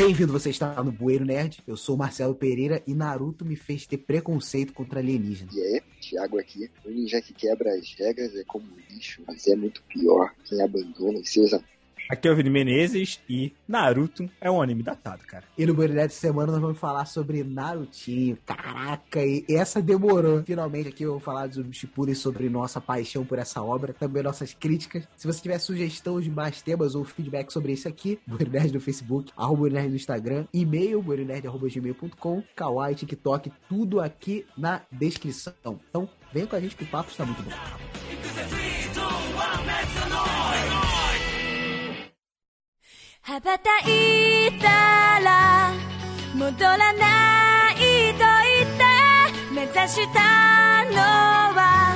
Bem-vindo, você está no Bueiro Nerd. Eu sou Marcelo Pereira e Naruto me fez ter preconceito contra alienígenas. E aí, Thiago aqui. O ninja que quebra as regras é como lixo, mas é muito pior quem abandona os seus amigos. Aqui é o Vini Menezes e Naruto é um anime datado, cara. E no Bueiro Nerd semana nós vamos falar sobre Narutinho. Caraca, e essa demorou. Finalmente aqui eu vou falar do Shippuden sobre nossa paixão por essa obra, também nossas críticas. Se você tiver sugestão de mais temas ou feedback sobre isso aqui, Nerd no Facebook, arroba Nerd no Instagram, e-mail bueironerd.gmail.com, Kawaii, TikTok, tudo aqui na descrição. Então, vem com a gente que o papo está muito bom. 羽ばたいたら戻らないと言って目指したのは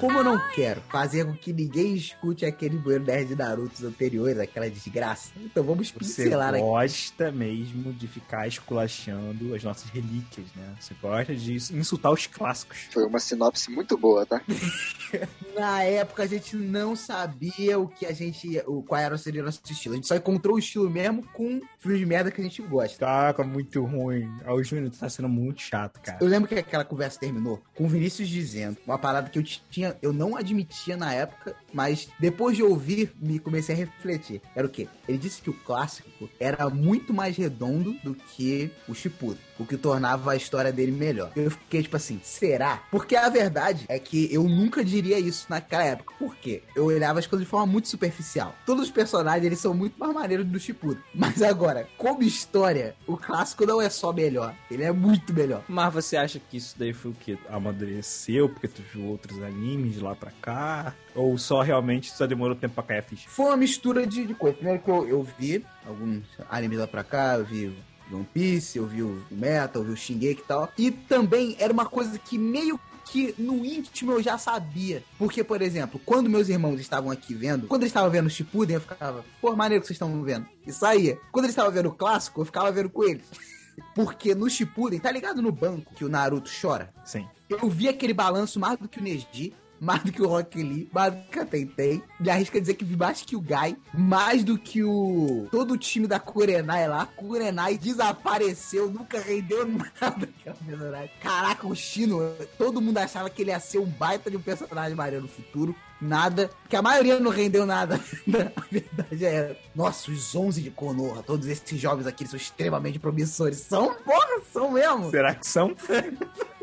Como eu não quero fazer com que ninguém escute aquele Bueiro Nerd de Naruto anteriores, aquela desgraça, então vamos Você pincelar aqui. gosta mesmo de ficar esculachando as nossas relíquias, né? Você gosta de insultar os clássicos. Foi uma sinopse muito boa, tá? Na época a gente não sabia o que a gente. O, qual era seria o nosso estilo. A gente só encontrou o estilo mesmo com filmes de merda que a gente gosta. Tá muito ruim. Ah, O Júnior tá sendo muito chato, cara. Eu lembro que aquela conversa terminou com o Vinícius dizendo uma parada que eu tinha, eu não admitia na época, mas depois de ouvir, me comecei a refletir. Era o quê? Ele disse que o clássico era muito mais redondo do que o Shippuden, o que tornava a história dele melhor. Eu fiquei tipo assim, será? Porque a verdade é que eu nunca diria isso naquela época. Por quê? Eu olhava as coisas de forma muito superficial. Todos os personagens, eles são muito mais maneiros do Shippuden. Mas agora, como história, o clássico não é só melhor, ele é muito melhor. Mas você acha que isso daí foi o que? Amadureceu porque tu viu outros animes de lá pra cá? Ou só realmente só demorou tempo pra cair a ficha? Foi uma mistura de, de coisa. Primeiro que eu, eu vi alguns animes lá pra cá, eu vi One Piece, eu vi o Metal, eu vi o Shingeki e tal. E também era uma coisa que meio que no íntimo eu já sabia. Porque, por exemplo, quando meus irmãos estavam aqui vendo, quando eles estavam vendo o Shippuden, eu ficava, pô, maneiro que vocês estão vendo. E saía. Quando eles estavam vendo o clássico, eu ficava vendo com eles. Porque no Shippuden, tá ligado no banco que o Naruto chora? Sim. Eu vi aquele balanço mais do que o Neji, mais do que o Rock Lee, mais do que a Tentei. Me arrisca dizer que vi mais que o Gai, mais do que o. todo o time da Kurenai lá. Kurenai desapareceu, nunca rendeu nada aquela personagem. Caraca, o Shino, todo mundo achava que ele ia ser um baita de um personagem maneiro no futuro. Nada, porque a maioria não rendeu nada. a verdade é, nossa, os 11 de Konoha, todos esses jovens aqui são extremamente promissores. São, porra, são mesmo. Será que são?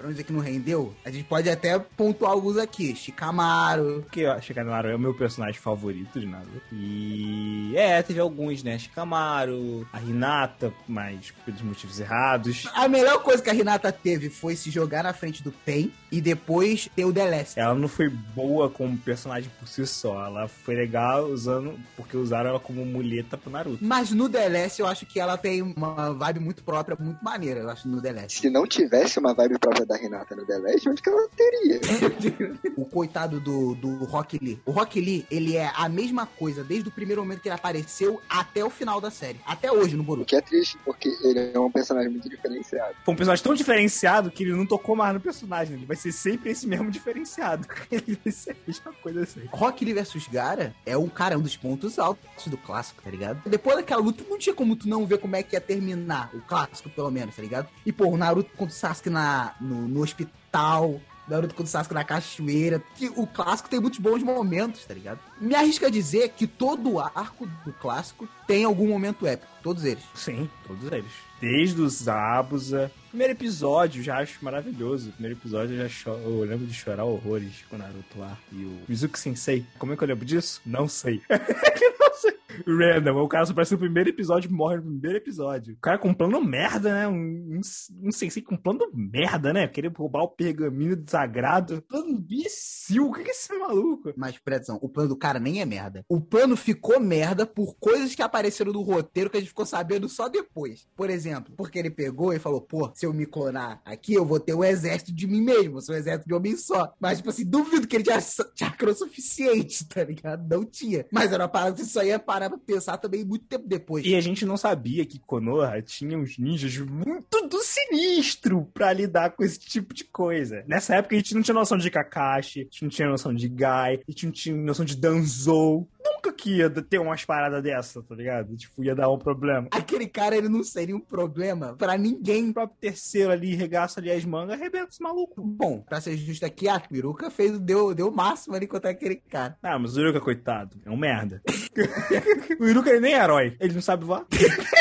Pra não dizer que não rendeu, a gente pode até pontuar alguns aqui. Shikamaru. Porque ó, Shikamaru é o meu personagem favorito de Naruto. E é, teve alguns, né? Shikamaru, a Hinata, mas pelos motivos errados. A melhor coisa que a Renata teve foi se jogar na frente do Pen e depois ter o Deleste. Ela não foi boa como personagem por si só. Ela foi legal usando. Porque usaram ela como muleta pro Naruto. Mas no Deleste eu acho que ela tem uma vibe muito própria, muito maneira, eu acho, no Deleste. Se não tivesse uma vibe própria da Renata no The Last, onde que ela teria? o coitado do, do Rock Lee. O Rock Lee, ele é a mesma coisa desde o primeiro momento que ele apareceu até o final da série. Até hoje no O Boruto. que é triste, porque ele é um personagem muito diferenciado. Foi um personagem tão diferenciado que ele não tocou mais no personagem. Ele vai ser sempre esse mesmo diferenciado. Ele vai ser a mesma coisa assim. Rock Lee versus Gara é um cara, um dos pontos altos do clássico, tá ligado? Depois daquela luta, não tinha como tu não ver como é que ia terminar. O clássico, pelo menos, tá ligado? E, pô, o Naruto contra o Sasuke na, no, no hospital. Naruto contra o Sasuke na cachoeira. Que o clássico tem muitos bons momentos, tá ligado? Me arrisca a dizer que todo o arco do clássico tem algum momento épico. Todos eles. Sim, todos eles. Desde os Zabuza. Primeiro episódio, já acho maravilhoso. Primeiro episódio, eu já cho- eu lembro de chorar horrores com o Naruto lá. E o Mizuki Sensei. Como é que eu lembro disso? Não sei. não sei. Random, o cara só aparece no primeiro episódio e morre no primeiro episódio. O cara com um plano merda, né? Um, um, um sensei com um plano merda, né? Querer roubar o pergaminho desagrado. Plano imbecil. O que é esse maluco? Mas, presta atenção, o plano do cara nem é merda. O plano ficou merda por coisas que apareceram no roteiro que a gente ficou sabendo só depois. Por exemplo, porque ele pegou e falou, pô, se eu me clonar aqui, eu vou ter um exército de mim mesmo, vou ser um exército de homem só. Mas, tipo assim, duvido que ele tinha chakra o suficiente, tá ligado? Não tinha. Mas era uma parada que só ia parar pra pensar também muito tempo depois. E a gente não sabia que Konoha tinha uns ninjas muito do sinistro pra lidar com esse tipo de coisa. Nessa época a gente não tinha noção de Kakashi, a gente não tinha noção de Gai, a gente não tinha noção de Danzou. Nunca que ia ter umas paradas dessa, tá ligado? Tipo, ia dar um problema. Aquele cara, ele não seria um problema pra ninguém. O próprio terceiro ali, regaça ali as mangas, arrebenta esse maluco. Bom, pra ser justo aqui, a Piruca fez, deu, deu o máximo ali contra aquele cara. Ah, mas o Iruka, coitado, é um merda. o Iruka ele nem é herói, ele não sabe voar.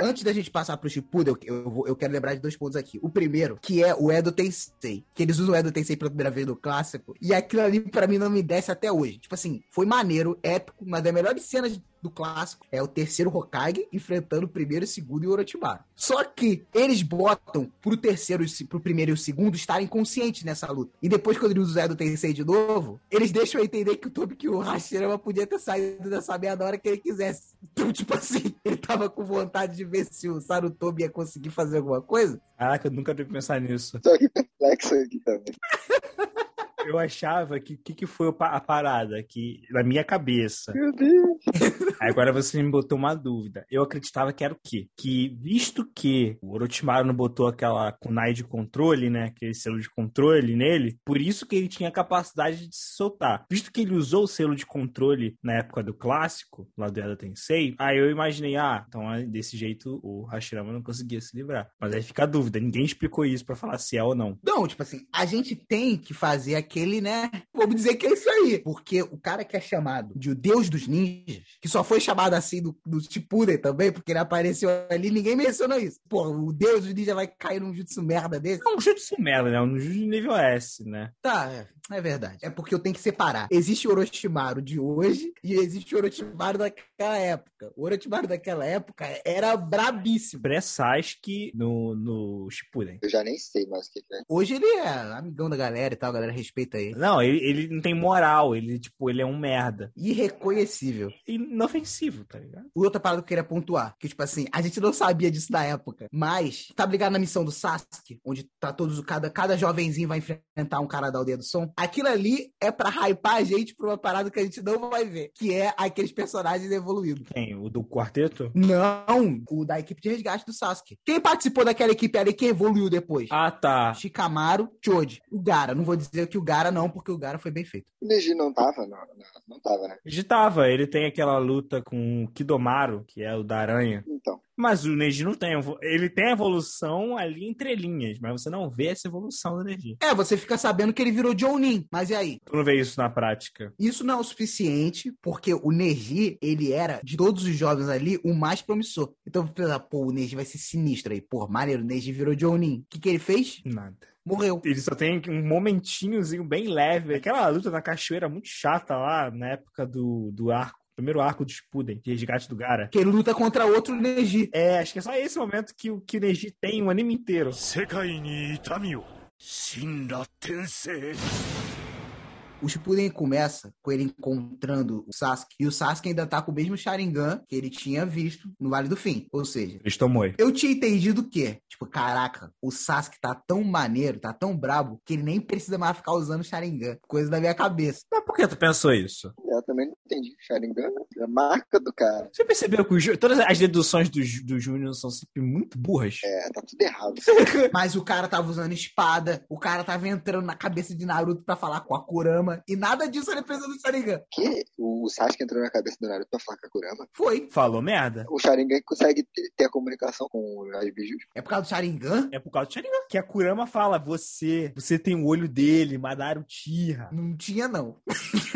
Antes da gente passar pro Shippuden, eu, eu, eu quero lembrar de dois pontos aqui. O primeiro, que é o Edo Tensei. Que eles usam o Edo Tensei pela primeira vez no clássico. E aquilo ali, pra mim, não me desce até hoje. Tipo assim, foi maneiro, épico, uma das melhores cenas do clássico é o terceiro Hokage enfrentando o primeiro, o segundo e o Orochimaru. Só que eles botam pro terceiro, e pro primeiro e o segundo estarem conscientes nessa luta. E depois, quando eles usam o Tensei de novo, eles deixam eu entender que o Tobi que o Hashirama podia ter saído dessa merda a hora que ele quisesse. Então, tipo assim, ele tava com vontade de ver se o Sarutobi ia conseguir fazer alguma coisa. Caraca, eu nunca devia pensar nisso. Tô aqui perplexo aqui também. Eu achava que o que, que foi a parada? Que na minha cabeça. Meu Deus. Agora você me botou uma dúvida. Eu acreditava que era o quê? Que, visto que o Orochimaru não botou aquela kunai de controle, né? Aquele selo de controle nele, por isso que ele tinha a capacidade de se soltar. Visto que ele usou o selo de controle na época do clássico, lá do Edo Tensei, aí eu imaginei, ah, então ah, desse jeito o Hashirama não conseguia se livrar. Mas aí fica a dúvida, ninguém explicou isso pra falar se é ou não. Não, tipo assim, a gente tem que fazer aquele, né? Vamos dizer que é isso aí. Porque o cara que é chamado de o Deus dos Ninjas, que só foi chamado assim do, do Shippuden também, porque ele apareceu ali, ninguém mencionou isso. Pô, o Deus dos Ninjas vai cair num jutsu merda desse? É um jutsu merda, né? Um jutsu nível S, né? Tá, é, é verdade. É porque eu tenho que separar. Existe o Orochimaru de hoje e existe o Orochimaru daquela época. O Orochimaru daquela época era brabíssimo. Pré-Sasuke no, no Shippuden. Eu já nem sei mais o que que é. Hoje ele é amigão da galera e tal, a galera respeita ele. Não, ele, ele não tem moral, ele, tipo, ele é um merda. Irreconhecível. Inofensivo, tá ligado? E outra parada que eu queria pontuar, que tipo assim, a gente não sabia disso na época, mas tá ligado na missão do Sasuke, onde tá todos, cada, cada jovenzinho vai enfrentar um cara da aldeia do som. Aquilo ali é pra hypar a gente pra uma parada que a gente não vai ver, que é aqueles personagens evoluídos. Quem? O do quarteto? Não, o da equipe de resgate do Sasuke. Quem participou daquela equipe ali que evoluiu depois? Ah, tá. Shikamaru, Choji. O Gara, não vou dizer que o Gara não, porque o Gara foi bem feito. O Neji não tava? Não, não, não tava, né? Ele tava, ele tem aquela luta com o Kidomaru, que é o da aranha. Então. Mas o Neji não tem. Ele tem a evolução ali entre linhas, mas você não vê essa evolução do Neji. É, você fica sabendo que ele virou Jonin, mas e aí? Tu não vê isso na prática. Isso não é o suficiente, porque o Neji, ele era, de todos os jovens ali, o mais promissor. Então, você pensa, pô, o Neji vai ser sinistro aí. Pô, maneiro, o Neji virou Jonin. O que, que ele fez? Nada morreu. Ele só tem um momentinhozinho bem leve. Aquela luta na cachoeira muito chata lá na época do, do arco. Primeiro arco do Spuden, de resgate do Gara. Que ele luta contra outro Neji. É, acho que é só esse momento que, que o Neji tem o um anime inteiro. Sekai ni itami shinra tensei. O Shippuden começa com ele encontrando o Sasuke. E o Sasuke ainda tá com o mesmo Sharingan que ele tinha visto no Vale do Fim. Ou seja, Eles tomou. eu tinha entendido que, tipo, caraca, o Sasuke tá tão maneiro, tá tão brabo, que ele nem precisa mais ficar usando Sharingan. Coisa da minha cabeça. Mas que tu pensou isso? Eu também não entendi. Sharingan é a marca do cara. Você percebeu que o todas as deduções do, do Júnior são sempre muito burras? É, tá tudo errado. Mas o cara tava usando espada, o cara tava entrando na cabeça de Naruto pra falar com a Kurama, e nada disso ele precisa do Sharingan. Que o Sasuke entrou na cabeça do Naruto pra falar com a Kurama. Foi. Falou merda? O Sharingan consegue ter, ter a comunicação com as bijus. É por causa do Sharingan? É por causa do Sharingan. Que a Kurama fala, você, você tem o olho dele, Madara Uchiha. Não tinha, não.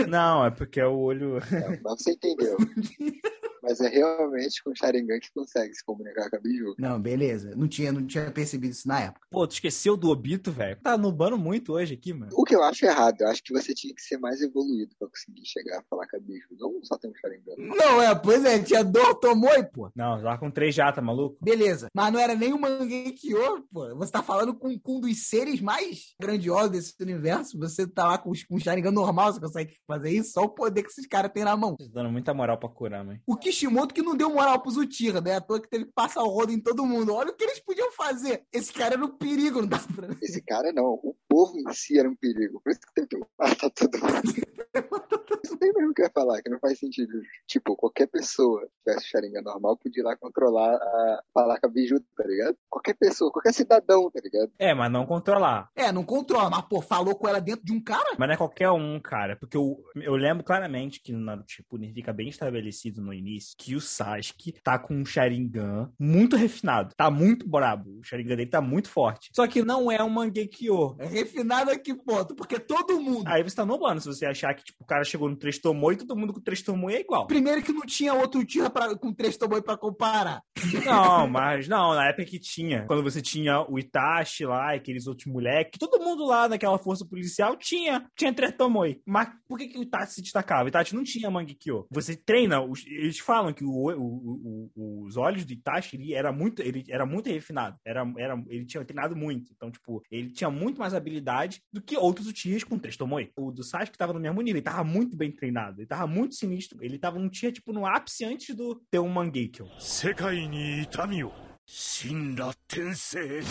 Não, é porque é o olho... É, mas você entendeu. Mas é realmente com o Sharingan que consegue se comunicar com a biju. Não, beleza. Não tinha, não tinha percebido isso na época. Pô, tu esqueceu do Obito, velho? Tá nubando muito hoje aqui, mano. O que eu acho errado, eu acho que você tinha que ser mais evoluído pra conseguir chegar a falar com a biju. Não só ter um Sharingan. Não, é, pois é, tinha dor, tomou e, pô. Não, já com três já, tá maluco? Beleza. Mas não era nem o Mangekyo, pô. Você tá falando com, com um dos seres mais grandiosos desse universo. Você tá lá com, com um Sharingan normal, você consegue fazer isso? Só o poder que esses caras têm na mão. Tá dando muita moral pra Kurama, hein? O Kishimoto que não deu moral pro Uchiha, né? À toa que teve que passar o rodo em todo mundo. Olha o que eles podiam fazer. Esse cara era um perigo, não dá pra... Esse cara não, o povo em si era um perigo. Por isso que teve que matar todo mundo. isso daí mesmo que eu ia falar, que não faz sentido. Tipo, qualquer pessoa que tivesse Sharingan normal podia ir lá controlar a falar com a Biju, tá ligado? Qualquer pessoa, qualquer cidadão, tá ligado? É, mas não controlar. É, não controla, mas, pô, falou com ela dentro de um cara? Mas não é qualquer um, cara. Porque eu, eu lembro claramente que no Naruto Shippuden fica bem estabelecido no início que o Sasuke tá com um Sharingan muito refinado. Tá muito brabo. O Sharingan dele tá muito forte. Só que não é um Mangekyo. É refinado a que ponto? Porque todo mundo. Aí você tá nobando se você achar que, tipo, o cara chegou no 3 Tomoe e todo mundo com 3 Tomoe é igual. Primeiro que não tinha outro tio pra, com três tomões pra comparar. Não, mas não, na época que tinha. Quando você tinha o Itachi lá, aqueles outros moleques, todo mundo lá naquela força policial tinha, tinha três Tomoe. Mas por que, que o Itachi se destacava? O Itachi não tinha Mangekyo. Você treina, eles falam que o, o- o- os olhos do Itachi ele era muito, ele era muito refinado. Era, era, ele tinha treinado muito. Então, tipo, ele tinha muito mais habilidade do que outros Uchihas com três Tomoe. O do Sasuke tava no mesmo nível, ele tava muito bem treinado, ele tava muito sinistro. Ele tava um Uchiha, tipo, no ápice antes do ter um Mangekyo. 世界に痛みを神羅転生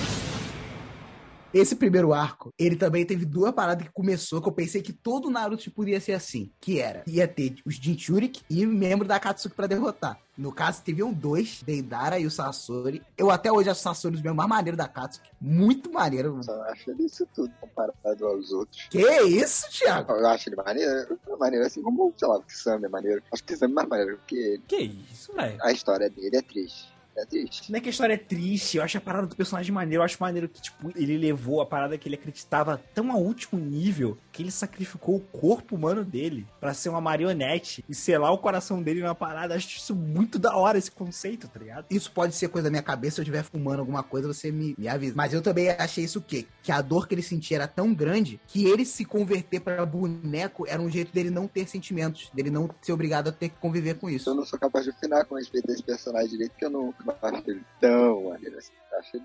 Esse primeiro arco, ele também teve duas paradas que começou que eu pensei que todo Naruto podia ser assim. Que era, ia ter os Jinchurik e membro da Akatsuki pra derrotar. No caso, tiveram dois, Deidara e o Sasori. Eu até hoje acho o Sasori meus mais maneiro da Akatsuki. Muito maneiro. Só acho ele isso tudo comparado aos outros. Que isso, Thiago? Eu acho ele maneiro, maneiro assim como, sei lá, o Kisame é maneiro. Acho que o Kisame é mais maneiro que ele. Que isso, velho? A história dele é triste. É triste. Não é que a história é triste, eu acho a parada do personagem maneiro, eu acho maneiro que, tipo, ele levou a parada que ele acreditava tão ao último nível que ele sacrificou o corpo humano dele pra ser uma marionete e selar o coração dele numa parada. Acho isso muito da hora, esse conceito, tá ligado? Isso pode ser coisa da minha cabeça, se eu estiver fumando alguma coisa, você me, me avisa. Mas eu também achei isso o quê? Que a dor que ele sentia era tão grande que ele se converter pra boneco era um jeito dele não ter sentimentos, dele não ser obrigado a ter que conviver com Eu isso. não sou capaz de opinar com respeito a esse personagem direito, porque eu não, não acho ele tão maneiro assim.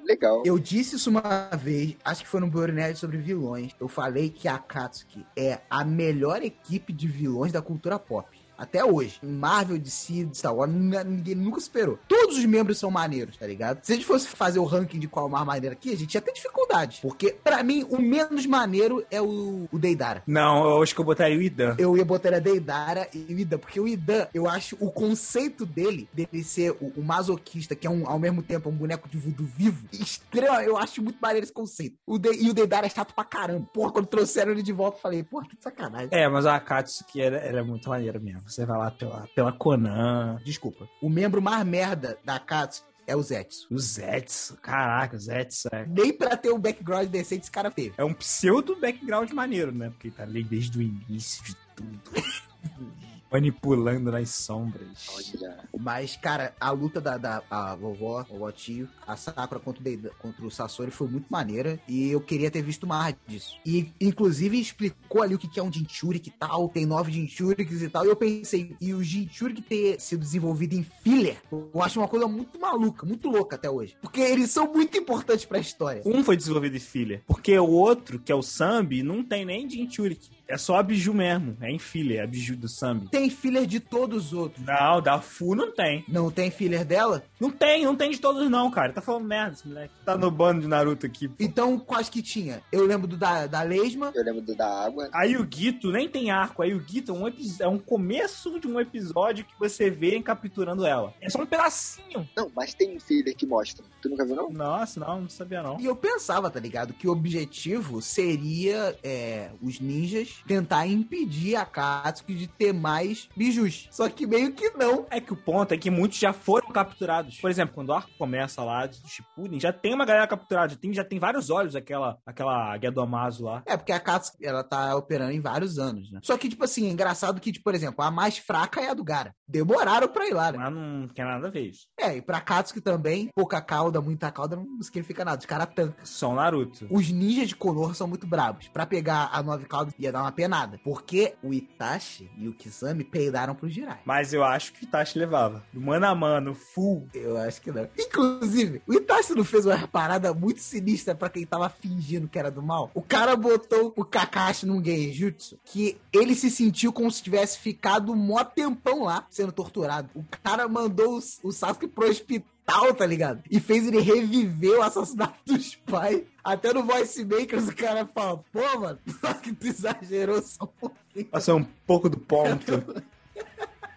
Legal. Eu disse isso uma vez, acho que foi no Nerd sobre vilões. Eu falei que a Akatsuki é a melhor equipe de vilões da cultura pop. Até hoje. Marvel, DC, Star Wars, ninguém nunca superou. Todos os membros são maneiros, tá ligado? Se a gente fosse fazer o ranking de qual é mais maneiro aqui, a gente ia ter dificuldade. Porque, pra mim, o menos maneiro é o, o Deidara. Não, eu acho que eu botaria o Idan. Eu ia botar a Deidara e o Idan, porque o Idan, eu acho o conceito dele, dele ser o, o masoquista, que é um, ao mesmo tempo um boneco de voodoo vivo, extremo, eu acho muito maneiro esse conceito. O De- e o Deidara é chato pra caramba. Porra, quando trouxeram ele de volta, eu falei, porra, que sacanagem. É, mas a Akatsuki, ela é muito maneira mesmo. Você vai lá pela, pela Conan. Desculpa. O membro mais merda da Katsu é o Zetsu. O Zetsu, caraca, o Zetsu é... Nem pra ter um background decente esse cara teve. É um pseudo background maneiro, né? Porque ele tá ali desde o início de tudo. Manipulando nas sombras. Olha, Mas, cara, a luta da, da a vovó, a vovó tio, a Sakura contra o, Deida- contra o Sasori foi muito maneira. E eu queria ter visto mais disso. E, inclusive, explicou ali o que que é um Jinchurik e tal. Tem nove Jinchuriks e tal. E eu pensei, e o Jinchurik ter sido desenvolvido em filler, eu acho uma coisa muito maluca, muito louca até hoje. Porque eles são muito importantes pra história. Um foi desenvolvido em filler. Porque o outro, que é o Sambi, não tem nem Jinchurik. É só a Biju mesmo. É em filler, a Biju do Sambi. Tem filler de todos os outros. Não, da Fu não tem. Não tem filler dela? Não tem, não tem de todos não, cara. Tá falando merda esse moleque. Tá no bando de Naruto aqui. pô. Então, quais que tinha? Eu lembro do da, da Lesma. eu lembro do da água. Aí o Guito nem tem arco. Aí o Guito é um, é um começo de um episódio que você vê capturando ela. É só um pedacinho. Não, mas tem um filler que mostra. Tu nunca viu, não? Nossa, não, não sabia não. E eu pensava, tá ligado? Que o objetivo seria é, os ninjas tentar impedir a Katsuki de ter mais bijus. Só que meio que não. É que o ponto é que muitos já foram capturados. Por exemplo, quando o arco começa lá do Shippuden, já tem uma galera capturada. Já tem, já tem vários olhos aquela, aquela Gedomazo lá. É, porque a Katsuki, ela tá operando em vários anos, né? Só que, tipo assim, é engraçado que, tipo, por exemplo, a mais fraca é a do Gara. Demoraram pra ir lá, né? Mas não tem nada a ver isso. É, e pra Katsuki também, pouca cauda, muita cauda, não significa nada. Os caras tancam. Só o Naruto. Os ninjas de Konoha são muito bravos. Pra pegar a nove caudas ia dar uma penada. Porque o Itachi e o Kisame peidaram pro Jirai. Mas eu acho que o Itachi levava. Mano a mano, full. Eu acho que não. Inclusive, o Itachi não fez uma parada muito sinistra pra quem tava fingindo que era do mal. O cara botou o Kakashi num genjutsu que ele se sentiu como se tivesse ficado mó tempão lá sendo torturado. O cara mandou o, o Sasuke pro hospital brutal, tá ligado? E fez ele reviver o assassinato dos pais. Até no Voice Makers o cara fala, pô, mano, que tu exagerou só um pouquinho. Passou um pouco do ponto.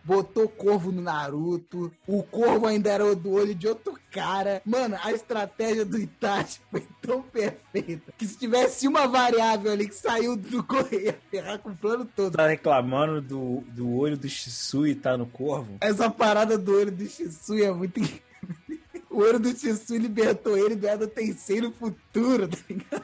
Botou corvo no Naruto. O corvo ainda era do olho de outro cara. Mano, a estratégia do Itachi foi tão perfeita que se tivesse uma variável ali que saiu do correio, ia ferrar com o plano todo. Tá reclamando do, do olho do Shisui tá no corvo? Essa parada do olho do Shisui é muito. O olho do Shisui libertou ele do Edo Tensei no futuro, tá ligado?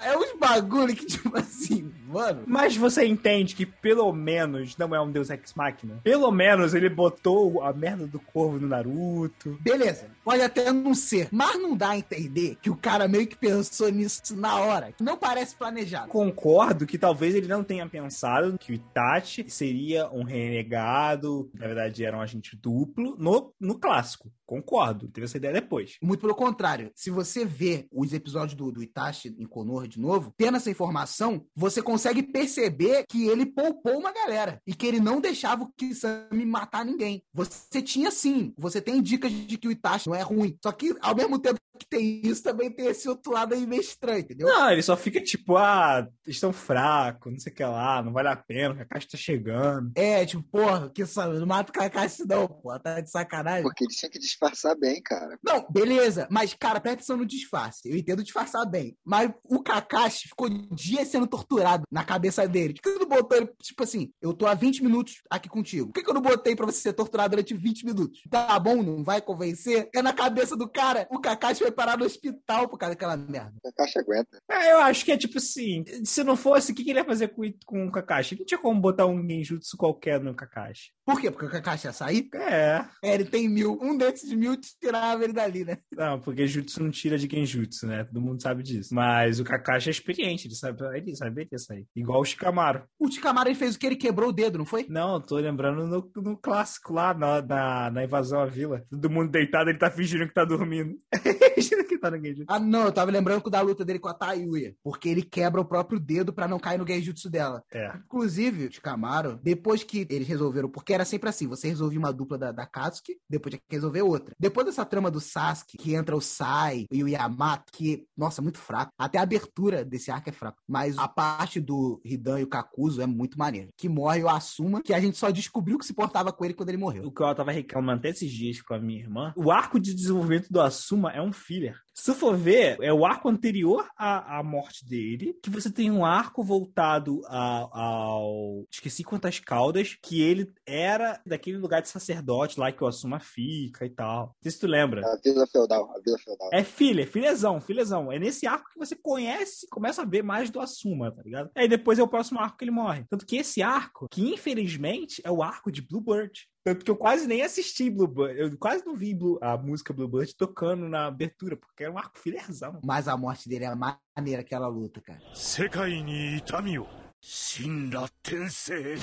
É uns bagulho que, tipo assim, mano. Mas você entende que pelo menos não é um Deus Ex Machina? Pelo menos ele botou a merda do corvo no Naruto. Beleza, pode até não ser, mas não dá a entender que o cara meio que pensou nisso na hora. Não parece planejado. Concordo que talvez ele não tenha pensado que o Itachi seria um renegado, na verdade era um agente duplo, no, no clássico. Concordo, teve essa ideia depois. Muito pelo contrário, se você vê os episódios do, do Itachi em Konoha de novo, tendo essa informação, você consegue perceber que ele poupou uma galera e que ele não deixava o Kisame matar ninguém. Você tinha sim, você tem dicas de que o Itachi não é ruim. Só que ao mesmo tempo que tem isso, também tem esse outro lado aí meio estranho, entendeu? Não, ele só fica tipo, ah, eles estão fracos, não sei o que lá, não vale a pena, o Kakashi tá chegando. É, tipo, porra, que sabe, não mata o Kakashi não, pô, tá de sacanagem. Porque ele tinha que disfarçar bem, cara. Não, beleza, mas, cara, presta atenção no disfarce. Eu entendo disfarçar bem. Mas o Kakashi ficou dias sendo torturado na cabeça dele. Por que eu não botou ele, tipo assim, eu tô há 20 minutos aqui contigo. Por que, que eu não botei pra você ser torturado durante 20 minutos? Tá bom, não vai convencer? É na cabeça do cara, o Kakashi vai parar no hospital por causa daquela merda. A caixa aguenta. É, eu acho que é tipo assim, se não fosse, o que, que ele ia fazer com, o- com o Kakashi? Não tinha como botar um genjutsu qualquer no Kakashi. Por quê? Porque o Kakashi ia sair? É. É, ele tem mil. Um desses mil tirava ele dali, né? Não, porque jutsu não tira de genjutsu, né? Todo mundo sabe disso. Mas o Kakashi é experiente, ele sabe, ele saberia sair. Igual o Shikamaru. O Chikamaru ele fez o que? Ele quebrou o dedo, não foi? Não, eu tô lembrando no, no clássico lá, na, na, na invasão à vila. Todo mundo deitado, ele tá fingindo que tá dormindo. fingindo que tá no genjutsu. Ah, não, eu tava lembrando da luta dele com a Tayuya. Porque ele quebra o próprio dedo pra não cair no genjutsu dela. É. Inclusive, o Chikamaru, depois que eles resolveram, porque era sempre assim, você resolvia uma dupla da, da Katsuki, depois tinha que resolver outra. Depois dessa trama do Sasuke, que entra o Sai e o Yamato, que, nossa, é muito fraco. Até a abertura desse arco é fraco. Mas a parte do Hidan e o Kakuzo é muito maneira. Que morre o Asuma, que a gente só descobriu que se portava com ele quando ele morreu. O que eu tava reclamando até esses dias com a minha irmã, o arco de desenvolvimento do Asuma é um filler. Se for ver, é o arco anterior à, à morte dele, que você tem um arco voltado a- ao. Esqueci quantas caudas, que ele era daquele lugar de sacerdote lá que o Asuma fica e tal. Não sei se tu lembra. A Vila Feudal, a Vila Feudal. É filha, filhezão, filhezão. É nesse arco que você conhece, começa a ver mais do Asuma, tá ligado? Aí depois é o próximo arco que ele morre. Tanto que esse arco, que infelizmente é o arco de Bluebird. Tanto que eu quase nem assisti Bluebird. Eu quase não vi Blue- a música Bluebird tocando na abertura, porque era um arco filerzão. Mas a morte dele é maneira aquela luta, cara. 世界に痛みを神羅転生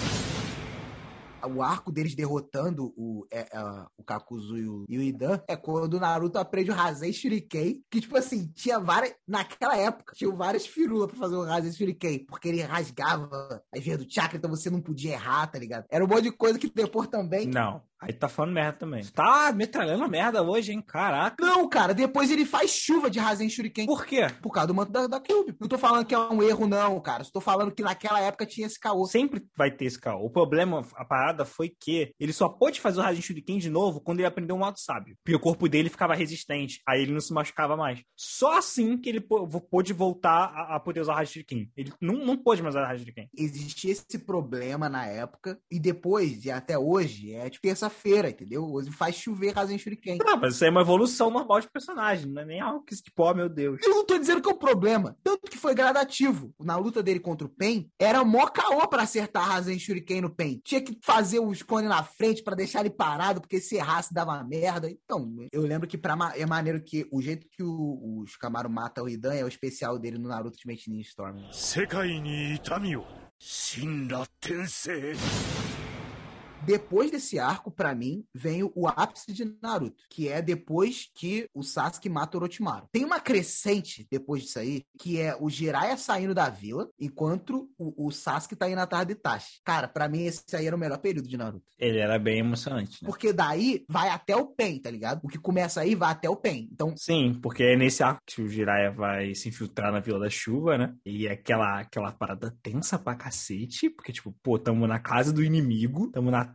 o arco deles derrotando o, é, é, o Kakuzu e o, e o Idan é quando o Naruto aprende o Rasen Shuriken, que, tipo assim, tinha várias. Naquela época, tinha várias firulas pra fazer o Rasen Shuriken, porque ele rasgava as veias do chakra, então você não podia errar, tá ligado? Era um monte de coisa que depois também. Não, aí tá falando merda também. Tá metralhando merda hoje, hein? Caraca. Não, cara, depois ele faz chuva de Rasen Shuriken. Por quê? Por causa do manto da, da Cube. Não tô falando que é um erro, não, cara. Só tô falando que naquela época tinha esse caô. Sempre vai ter esse caô. O problema, a parada foi que ele só pôde fazer o Rasen Shuriken de novo quando ele aprendeu um modo sábio. Porque o corpo dele ficava resistente. Aí ele não se machucava mais. Só assim que ele pô- pôde voltar a, a poder usar o Rasen Shuriken. Ele não, não pôde mais usar o Rasen Shuriken. existia esse problema na época, e depois, e até hoje, é tipo terça-feira, entendeu? Hoje faz chover Rasen Shuriken. Não, mas isso aí é uma evolução normal de personagem. Não é nem algo que, tipo, ó, meu Deus. Eu não tô dizendo que é um problema. Tanto que foi gradativo. Na luta dele contra o Pen, era mó caô pra acertar Rasen Shuriken no Pen. Tinha que fazer os cones na frente pra deixar ele parado, porque se errasse dava merda. Então, eu lembro que pra, ma- é maneiro que o jeito que o, o Shikamaru mata o Hidan é o especial dele no Naruto Ultimate Ninja Storm. 世界に痛みを神羅転生 depois desse arco, pra mim, vem o ápice de Naruto, que é depois que o Sasuke mata o Orochimaru. Tem uma crescente depois disso aí, que é o Jiraiya saindo da vila, enquanto o, o Sasuke tá indo atrás de Itachi. Cara, pra mim esse aí era o melhor período de Naruto. Ele era bem emocionante, né? Porque daí vai até o Pen, tá ligado? O que começa aí vai até o Pen. Então, Sim, porque é nesse arco que o Jiraiya vai se infiltrar na Vila da Chuva, né? E é aquela, aquela parada tensa pra cacete, porque, tipo, pô, tamo na casa do inimigo, tamo na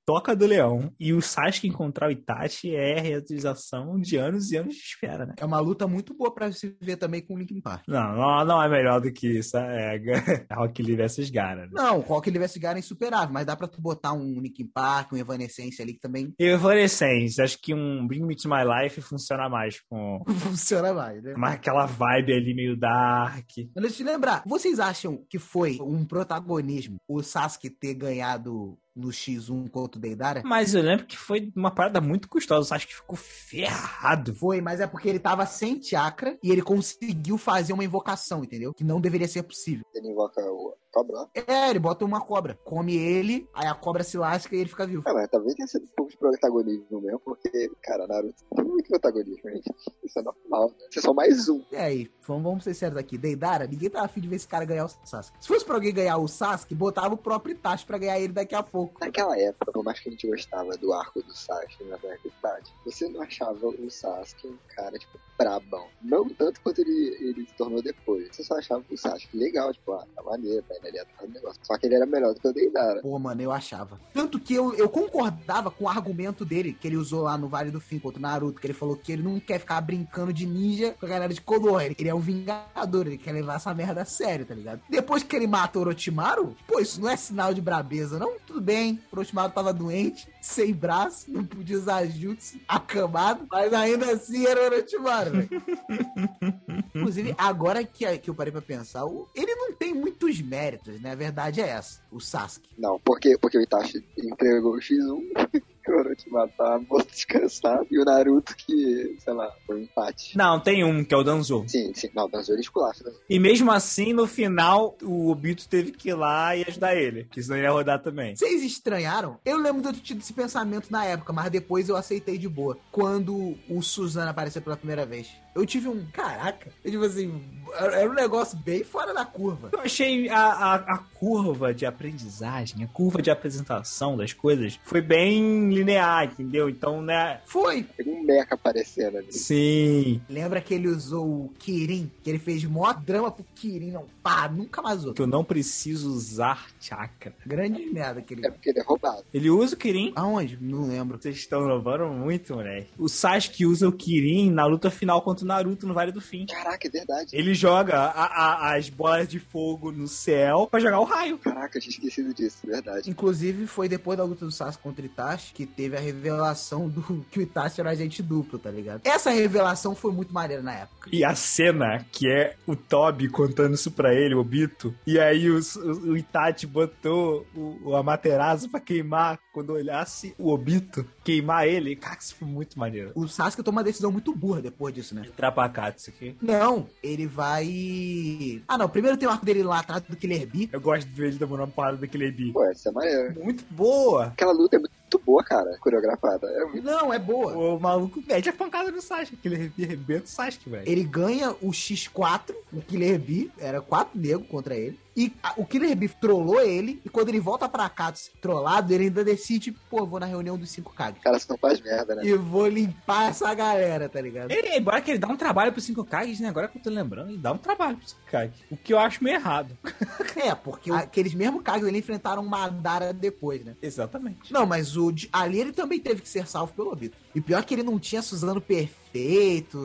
toca do leão, e o Sasuke encontrar o Itachi é a realização de anos e anos de espera, né? é uma luta muito boa pra se ver também com o Linkin Park. Não, não, não é melhor do que isso, é, é Rock Lee vs Gara, né? Não, o Rock ele vs Gara é insuperável, mas dá pra tu botar um Linkin Park, um Evanescence ali que também Evanescence, acho que um Bring Me To My Life funciona mais com funciona mais, né? mais aquela vibe ali meio dark. Mas deixa eu te lembrar, vocês acham que foi um protagonismo o Sasuke ter ganhado no X1 contra o Deidara? Mas eu lembro que foi uma parada muito custosa, acho que ficou ferrado. Foi, mas é porque ele tava sem chakra e ele conseguiu fazer uma invocação, entendeu? Que não deveria ser possível. Ele invoca o cobra. É, ele bota uma cobra, come ele, aí a cobra se lasca e ele fica vivo. Ah, mas talvez tenha sido um pouco de protagonismo mesmo, porque, cara, Naruto tem muito protagonismo, gente. Isso é normal, né? Você é só mais um. E aí, vamos, vamos ser sérios aqui. Deidara, ninguém tava afim de ver esse cara ganhar o Sasuke. Se fosse pra alguém ganhar o Sasuke, botava o próprio Itachi pra ganhar ele daqui a pouco. Naquela época, por mais que a gente gostava do arco do Sasuke na verdade, você não achava o Sasuke um cara, tipo, brabão. Não tanto quanto ele, ele se tornou depois. Você só achava o Sasuke legal, tipo, ah, tá maneiro, tá indo ali atrás do negócio. Só que ele era melhor do que o Deidara. Pô, mano, eu achava. Tanto que eu, eu concordava com o argumento dele, que ele usou lá no Vale do Fim contra o Naruto, que ele falou que ele não quer ficar brincando de ninja com a galera de Konoha. Ele é um vingador, ele quer levar essa merda a sério, tá ligado? Depois que ele mata o Orochimaru, pô, isso não é sinal de brabeza, não? Tudo bem, o Orochimaru tava doente, sem braço, não podia usar jutsu, acamado, mas ainda assim era o Orochimaru, velho. Inclusive, agora que, que eu parei pra pensar, ele não tem muitos méritos, né? A verdade é essa, o Sasuke. Não, porque, porque o Itachi entregou o X1, que o Orochimaru tava morto descansado, e o Naruto que, sei lá, foi um empate. Não, tem um, que é o Danzo. Sim, sim. Não, Danzo ele esculacha. né? E mesmo assim, no final, o Obito teve que ir lá e ajudar ele, que senão ele ia rodar também. Vocês estranharam? Eu lembro de eu ter tido esse pensamento na época, mas depois eu aceitei de boa. Quando o Suzana apareceu pela primeira vez. Eu tive um. Caraca! Eu, tipo assim, era era um negócio bem fora da curva. Eu achei a, a, a curva de aprendizagem, a curva de apresentação das coisas foi bem linear, entendeu? Então, né? Foi! Tem um mecha aparecendo ali. Sim. Lembra que ele usou o Kirin? Que ele fez mó drama pro Kirin, não. Pá, nunca mais usou. Que eu não preciso usar chakra. Grande merda que ele. É porque ele é roubado. Ele usa o Kirin. Aonde? Não lembro. Vocês estão roubando muito, moleque. O Sasuke usa o Kirin na luta final contra o Naruto no Vale do Fim. Caraca, é verdade. Ele joga a- a- as bolas de fogo no céu pra jogar o raio. Caraca, tinha esquecido disso, é verdade. Inclusive, foi depois da luta do Sasuke contra o Itachi que teve a revelação do que o Itachi era agente duplo, tá ligado? Essa revelação foi muito maneira na época. E a cena que é o Toby contando isso pra ele, o Obito, e aí o, o Itachi botou o, o Amaterasu pra queimar quando olhasse o Obito, queimar ele. Cara, isso foi muito maneiro. O Sasuke toma uma decisão muito burra depois disso, né? Trapacate isso aqui. Não, ele vai. Ah, não. Primeiro tem o arco dele lá atrás do Killer Bee. Eu gosto de ver ele tomando uma parada daquele bi. Pô, essa é maneira. Muito boa. Aquela luta é muito boa, cara, coreografada. É muito... Não, é boa. O maluco mete a pancada no Sasuke. Aquele arrebenta o Sasuke, velho. Ele ganha o X4, o Killer Bee, era quatro negros contra ele. E a- o Killer Bee trollou ele, e quando ele volta pra cá trollado, ele ainda decide, pô, vou na reunião dos cinco Kage. Os caras não faz merda, né? E vou limpar essa galera, tá ligado? Ele, embora que ele dá um trabalho pro 5 Kages, né? Agora que eu tô lembrando, ele dá um trabalho pro 5 Kages. O que eu acho meio errado. É, porque aqueles mesmos Kages ali enfrentaram Madara depois, né? Exatamente. Não, mas o ali ele também teve que ser salvo pelo Obito. E pior que ele não tinha Suzano perfeito,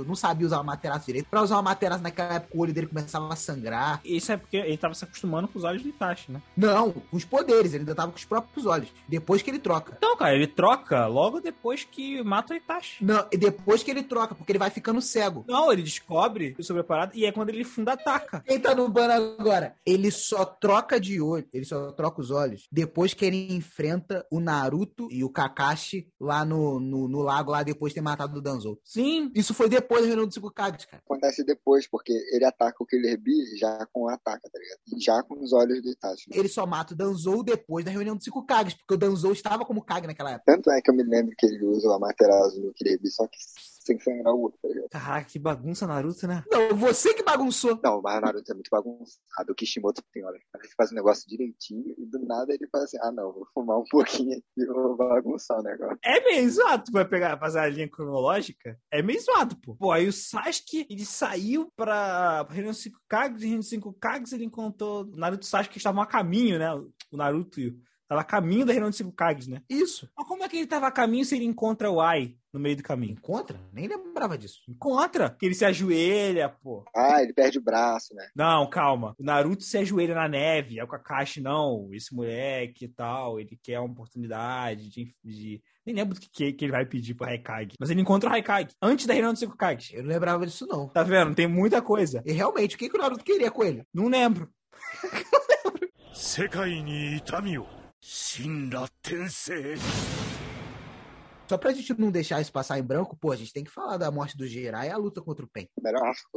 não sabia usar o Materaço direito. Pra usar o Materaço naquela época o olho dele começava a sangrar. Isso é porque ele tava se acostumando com os olhos de Itachi, né? Não, com os poderes, ele ainda tava com os próprios olhos. Depois que ele troca. Então, cara, ele troca logo depois que mata o Itachi. Não, e depois que ele troca, porque ele vai ficando cego. Não, ele descobre sobre a parada e é quando ele funda ataca. Quem tá no ban agora? Ele só troca de olho, ele só troca os olhos depois que ele enfrenta o Naruto e o Kakashi lá no, no, no lago, lá depois de ter matado o Danzo. Sim, Sim. Isso foi depois da reunião dos cinco Kages, cara. Acontece depois, porque ele ataca o Killer Bee já com o ataca, tá ligado? Já com os olhos do Itachi. Ele só mata o Danzou depois da reunião dos cinco Kages, porque o Danzou estava como Kage naquela época. Tanto é que eu me lembro que ele usa o Amaterasu no Killer Bee, só que sem sangrar o outro, tá ligado? Caraca, que bagunça Naruto, né? Não, você que bagunçou. Não, mas o Naruto é muito bagunçado. O Kishimoto tem, olha, ele faz um negócio direitinho e do nada ele faz assim, ah não, vou fumar um pouquinho aqui e vou bagunçar o negócio. É meio zoado, tu vai pegar, fazer a linha cronológica, é meio zoado, pô. Pô, aí o Sasuke, ele saiu pra Reino 5 Kages, e Reino 5 Kages ele encontrou o Naruto e o Sasuke estavam a caminho, né? O Naruto e o... Tava a caminho da reunião dos cinco Kages, né? Isso. Mas como é que ele tava a caminho se ele encontra o Ai no meio do caminho? Encontra? Nem lembrava disso. Encontra! Que ele se ajoelha, pô. Ah, ele perde o braço, né? Não, calma. O Naruto se ajoelha na neve. Aí o Kakashi, não. Esse moleque e tal, ele quer uma oportunidade de... de... Nem lembro do que, que, que ele vai pedir pro Haikage. Mas ele encontra o Haikage antes da reunião dos cinco Kages. Eu não lembrava disso, não. Tá vendo? Tem muita coisa. E realmente, o que, que o Naruto queria com ele? Não lembro. 世界に痛みを 神羅転生 Só pra gente não deixar isso passar em branco, pô, a gente tem que falar da morte do Jirai e a luta contra o Pen.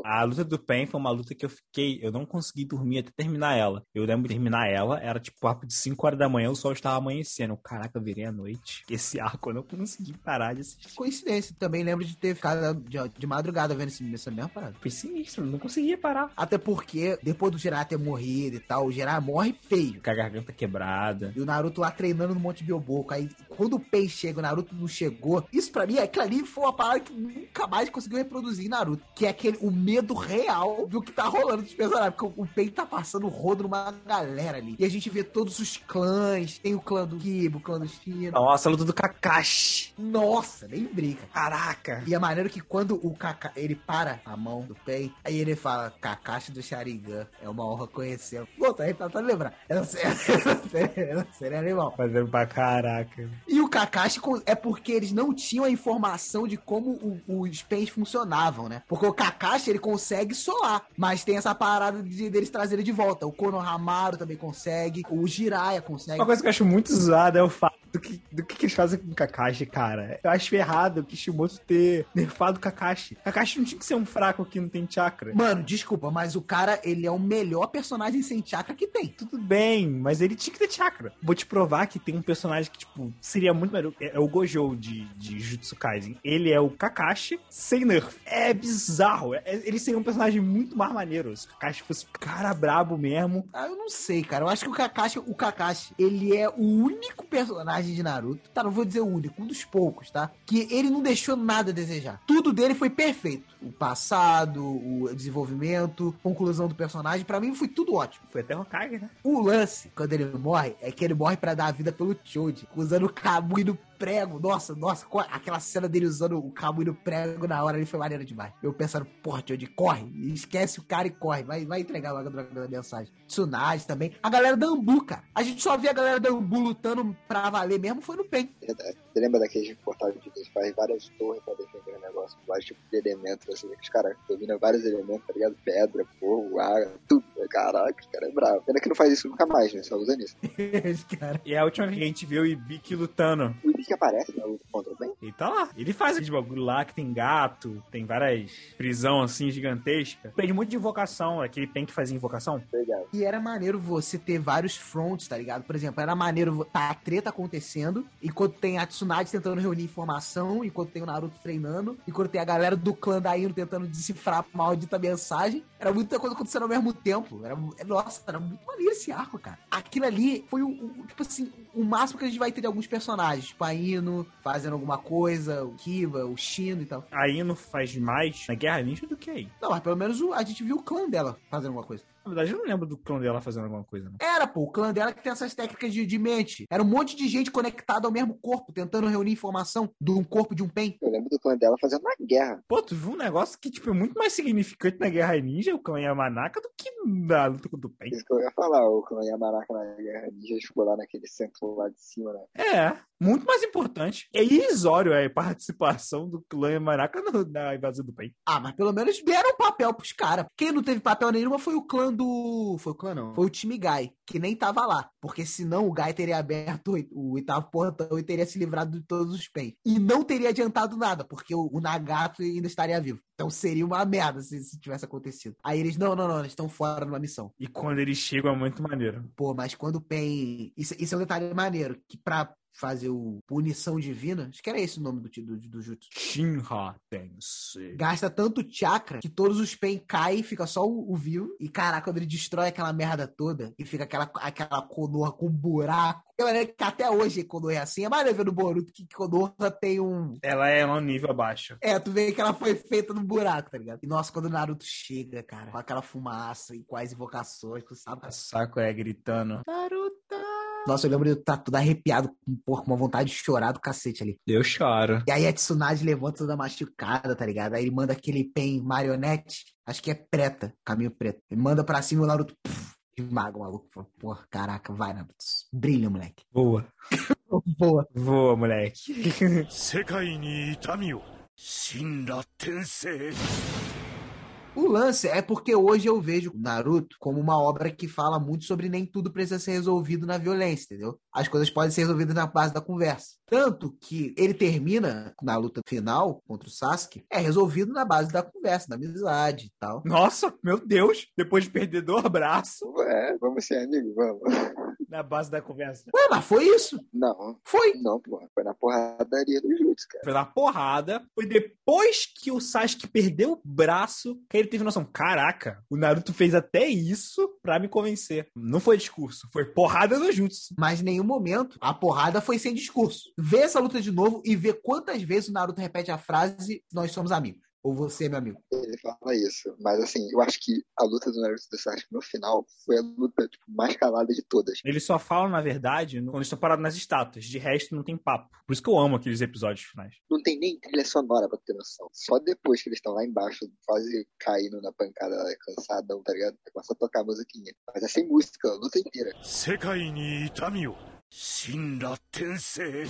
A luta do Pen foi uma luta que eu fiquei. Eu não consegui dormir até terminar ela. Eu lembro de terminar ela, era tipo papo de 5 horas da manhã, o sol estava amanhecendo. Caraca, eu virei à noite. Esse arco eu não consegui parar de assistir. Coincidência, também lembro de ter ficado de, de madrugada vendo esse, essa mesma parada. Foi sinistro, eu não conseguia parar. Até porque, depois do Jirai ter morrido e tal, o Jirai morre feio. Com a garganta quebrada. E o Naruto lá treinando no Monte Bioboco. Aí, quando o Pen chega, o Naruto não chegou. Isso pra mim, aquilo ali foi uma parada que nunca mais conseguiu reproduzir em Naruto. Que é aquele, o medo real do que tá rolando dos personagens. Porque o Pen tá passando o rodo numa galera ali. E a gente vê todos os clãs. Tem o clã do Kibo, o clã do Shino. Nossa, a luta do Kakashi. Nossa, nem brinca. Caraca. E é maneiro que quando o Kaka, ele para a mão do Pen, aí ele fala, Kakashi do Sharingan, é uma honra conhecer. Pô, tá aí pra tá lembrar. Ela seria animal. Fazendo pra caraca. E o Kakashi é porque eles não tinham a informação de como o- os pens funcionavam, né? Porque o Kakashi, ele consegue solar, mas tem essa parada de deles trazerem de volta. O Konohamaru também consegue, o Jiraiya consegue. Uma coisa que eu acho muito zoada é o fato do que, do que eles fazem com o Kakashi, cara. Eu acho errado o Kishimoto ter nerfado o Kakashi. Kakashi não tinha que ser um fraco que não tem chakra. Mano, desculpa, mas o cara, ele é o melhor personagem sem chakra que tem. Tudo bem, mas ele tinha que ter chakra. Vou te provar que tem um personagem que, tipo, seria muito melhor. É, é o Gojo de, de Jutsu Kaisen. Ele é o Kakashi sem nerf. É bizarro. É- ele seria um personagem muito mais maneiro. Se o Kakashi fosse cara brabo mesmo. Ah, eu não sei, cara. Eu acho que o Kakashi, o Kakashi, ele é o único personagem de Naruto. Tá, não vou dizer o único, um dos poucos, tá? Que ele não deixou nada a desejar. Tudo dele foi perfeito. O passado, o desenvolvimento, conclusão do personagem, pra mim foi tudo ótimo. Foi até Hokage, né? O lance, quando ele morre, é que ele morre pra dar a vida pelo Choji, usando o Kamui no prego. Nossa, nossa, aquela cena dele usando o Kamui no prego na hora ali foi maneira demais. Eu pensando, porra, Choji, corre, esquece o cara e corre, vai, vai entregar logo a droga da mensagem. Tsunade também. A galera da Ambu, cara. A gente só vê a galera da Ambu lutando pra valer mesmo, foi no PEN. Verdade. Você lembra daqueles reportagens que eles fazem várias torres pra defender o negócio? Vários tipos de elementos, assim, que os caras dominam vários elementos, tá ligado? Pedra, fogo, água, tudo. Caraca, os caras é bravo. Pena que não faz isso nunca mais, né? Só usa nisso. E é a última vez que a gente vê o Ibiki lutando. O Ibiki aparece na luta contra o Ben? Ele tá lá. Ele faz aquele bagulho lá que tem gato, tem várias prisão assim gigantesca. Pede muito de invocação, aquele pen que fazia invocação. Obrigado. E era maneiro você ter vários fronts, tá ligado? Por exemplo, era maneiro tá a treta acontecendo, enquanto tem a Tsunade tentando reunir informação, enquanto tem o Naruto treinando, enquanto tem a galera do clã da Ino tentando decifrar a maldita mensagem. Era muita coisa acontecendo ao mesmo tempo. Era, nossa, era muito maneiro esse arco, cara. Aquilo ali foi o, o- tipo assim, o máximo que a gente vai ter de alguns personagens. Tipo, a Ino fazendo alguma coisa, o Kiba, o Shino e tal. A Ino faz mais na Guerra Ninja do que aí. Não, mas pelo menos a gente viu o clã dela fazendo alguma coisa. Na verdade, eu não lembro do clã dela fazendo alguma coisa, não. Era, pô, o clã dela que tem essas técnicas de, de mente. Era um monte de gente conectada ao mesmo corpo, tentando reunir informação de um corpo de um pen. Eu lembro do clã dela fazendo uma guerra. Pô, tu viu um negócio que, tipo, é muito mais significante na Guerra Ninja, o clã Yamanaka, do que na luta contra o Pen. Isso que eu ia falar, o clã Yamanaka na guerra ninja ficou lá naquele centro lá de cima, né? É, muito mais importante. É irrisório a participação do clã Yamanaka no- na invasão do Pen. Ah, mas pelo menos deram papel pros caras. Quem não teve papel nenhuma foi o clã do. Foi o clã, não. Foi o time Gai, que nem tava lá. Porque senão o Gai teria aberto o oitavo portão e teria se livrado de todos os Pen. E não teria adiantado nada, porque o, o Nagato ainda estaria vivo. Então seria uma merda se isso tivesse acontecido. Aí eles, não, não, não, eles estão fora numa missão. E quando eles chegam é muito maneiro. Pô, mas quando o Pen. Isso, isso é um detalhe maneiro, que pra fazer o Punição Divina, acho que era esse o nome do, do, do Jutsu. Shinra Tensei. Gasta tanto chakra que todos os Pen caem, fica só o, o vivo. E caraca, quando ele destrói aquela merda toda e fica aquela, aquela Konoha com buraco. Eu lembro que até hoje Konoha é assim. É mais ver no Boruto que Konoha tem um. Ela é um nível abaixo. É, tu vê que ela foi feita no buraco, tá ligado? E nossa, quando o Naruto chega, cara, com aquela fumaça e quais invocações, tu sabe? A Sakura gritando. Naruto! Nossa, eu lembro de eu estar tudo arrepiado, com porra, com uma vontade de chorar do cacete ali. Eu choro. E aí a Tsunade levanta toda machucada, tá ligado? Aí ele manda aquele pen marionete, acho que é preta, caminho preto. Ele manda pra cima e o Naruto puf, esmaga o maluco. Fala, Porra, caraca, vai, Naruto. Brilha, moleque. Voa. Boa. Voa, moleque. O lance é porque hoje eu vejo Naruto como uma obra que fala muito sobre nem tudo precisa ser resolvido na violência, entendeu? As coisas podem ser resolvidas na base da conversa. Tanto que ele termina na luta final contra o Sasuke, é resolvido na base da conversa, da amizade e tal. Nossa, meu Deus! Depois de perder do abraço É, vamos ser amigos, vamos. na base da conversa. Ué, mas foi isso? Não, Foi. não, porra. Foi na porradaria do Jutsu, cara. Foi na porrada. Foi depois que o Sasuke perdeu o braço que ele teve noção. Caraca, o Naruto fez até isso pra me convencer. Não foi discurso, foi porrada no jutsu. Mas em nenhum momento a porrada foi sem discurso. Vê essa luta de novo e vê quantas vezes o Naruto repete a frase: Nós somos amigos. Ou você é meu amigo. Ele fala isso. Mas assim, eu acho que a luta do Naruto e do Sasuke no final foi a luta tipo, mais calada de todas. Eles só falam, na verdade, quando estão parados nas estátuas. De resto, não tem papo. Por isso que eu amo aqueles episódios finais. Não tem nem trilha sonora pra ter noção. Só depois que eles estão lá embaixo, quase caindo na pancada, cansadão, tá ligado? Começa a tocar a musiquinha. Mas é sem música, a luta inteira. 世界に痛みを神羅転生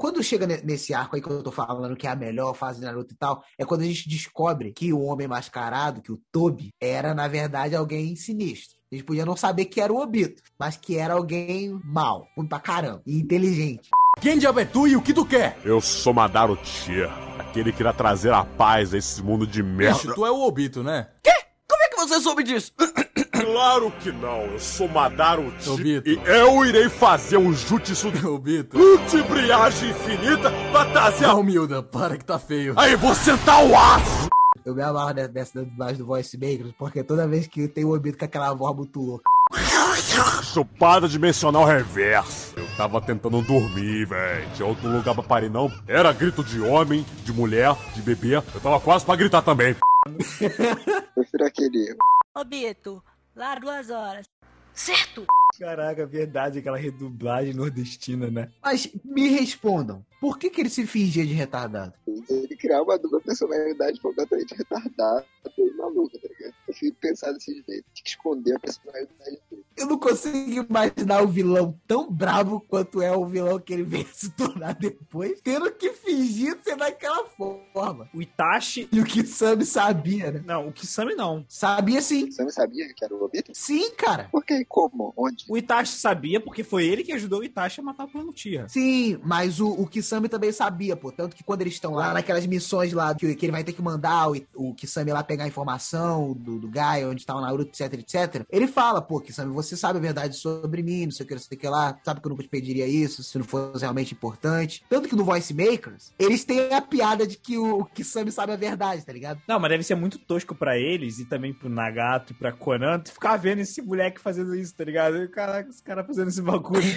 quando chega ne- nesse arco aí que eu tô falando que é a melhor fase do Naruto e tal, é quando a gente descobre que o homem mascarado, que o Tobi, era na verdade alguém sinistro. A gente podia não saber que era o Obito, mas que era alguém mal, ruim pra caramba, e inteligente. Quem diabo é tu e o que tu quer? Eu sou Madaro Tia, aquele que irá trazer a paz a esse mundo de Ixi, merda. tu é o Obito, né? Quê? Como é que você soube disso? Claro que não, eu sou Madaro Obito. e eu irei fazer um jutsu Obito. ludibriagem infinita pra trazer a... Não, Milda, para que tá feio. Aí, vou sentar o aço! Eu me amarro dessa dublagem do Voice Maker, porque toda vez que tem o Obito com aquela voz muito louca. Chupada dimensional reverso. Eu tava tentando dormir, velho. Tinha outro lugar pra parir, não. Era grito de homem, de mulher, de bebê. Eu tava quase pra gritar também. Prefiro aquele. Ô Bito, lá duas horas. Certo! Caraca, verdade, aquela redublagem nordestina, né? Mas me respondam, por que, que ele se fingia de retardado? Ele criar uma dupla personalidade completamente retardada e maluca, tá ligado? Eu fico pensando desse jeito. Tem que esconder a personalidade dele. Eu não consigo imaginar o vilão tão brabo quanto é o vilão que ele veio se tornar depois, tendo que fingir ser daquela forma. O Itachi. E o Kisame sabia, né? Não, o Kisame não. Sabia sim. Você não sabia que era o Obito? Sim, cara. Por que? Como? Onde? O Itachi sabia porque foi ele que ajudou o Itachi a matar o plano Tira. Sim, mas o, o Kisame também sabia, pô. Tanto que quando eles estão lá naquelas missões lá, que, que ele vai ter que mandar o, o Kisame lá pegar a informação do, do Gaia, onde tá o Naruto, etc, etc. Ele fala, pô, Kisame, você sabe a verdade sobre mim, não sei o que, não sei o que lá. Sabe que eu nunca te pediria isso, se não fosse realmente importante. Tanto que no Voice Makers, eles têm a piada de que o, o Kisame sabe a verdade, tá ligado? Não, mas deve ser muito tosco pra eles e também pro Nagato e pra Conan tu ficar vendo esse moleque fazendo isso, tá ligado? Caraca, esse cara fazendo esse bagulho.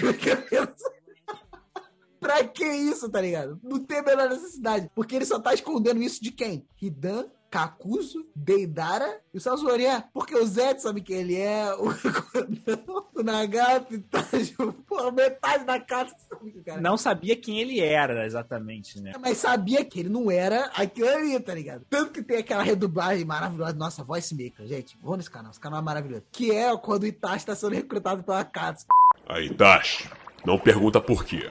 pra que isso, tá ligado? Não tem a menor necessidade. Porque ele só tá escondendo isso de quem? Hidan, Kakuzu, Deidara e o Sazorian. Porque o Zed sabe quem ele é, o, o Nagato, tá, pô, metade da casa sabe que o cara é. Não sabia quem ele era exatamente, né? Mas sabia que ele não era aquilo ali, tá ligado? Tanto que tem aquela redublagem maravilhosa, nossa, voice maker, gente, vou nesse canal, esse canal é maravilhoso. Que é quando o Itachi tá sendo recrutado pela Katsuki. Aí, Tashi, não pergunta por quê.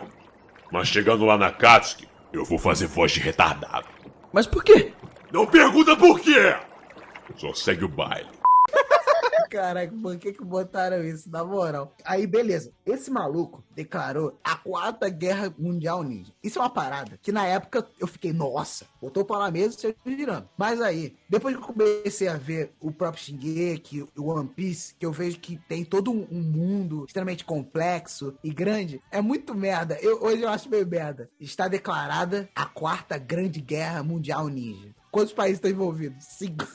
Mas chegando lá na Katsuki, eu vou fazer voz de retardado. Mas por quê? Não pergunta por quê! Só segue o baile. Caraca, por que que botaram isso, na moral? Aí, beleza. Esse maluco declarou a quarta guerra mundial ninja. Isso é uma parada que na época eu fiquei, nossa, botou na mesa e saiu girando. Mas aí, depois que eu comecei a ver o próprio Shingeki, o One Piece, que eu vejo que tem todo um mundo extremamente complexo e grande, é muito merda. Eu, hoje eu acho meio merda. Está declarada a quarta grande guerra mundial ninja. Quantos países estão envolvidos? Cinco.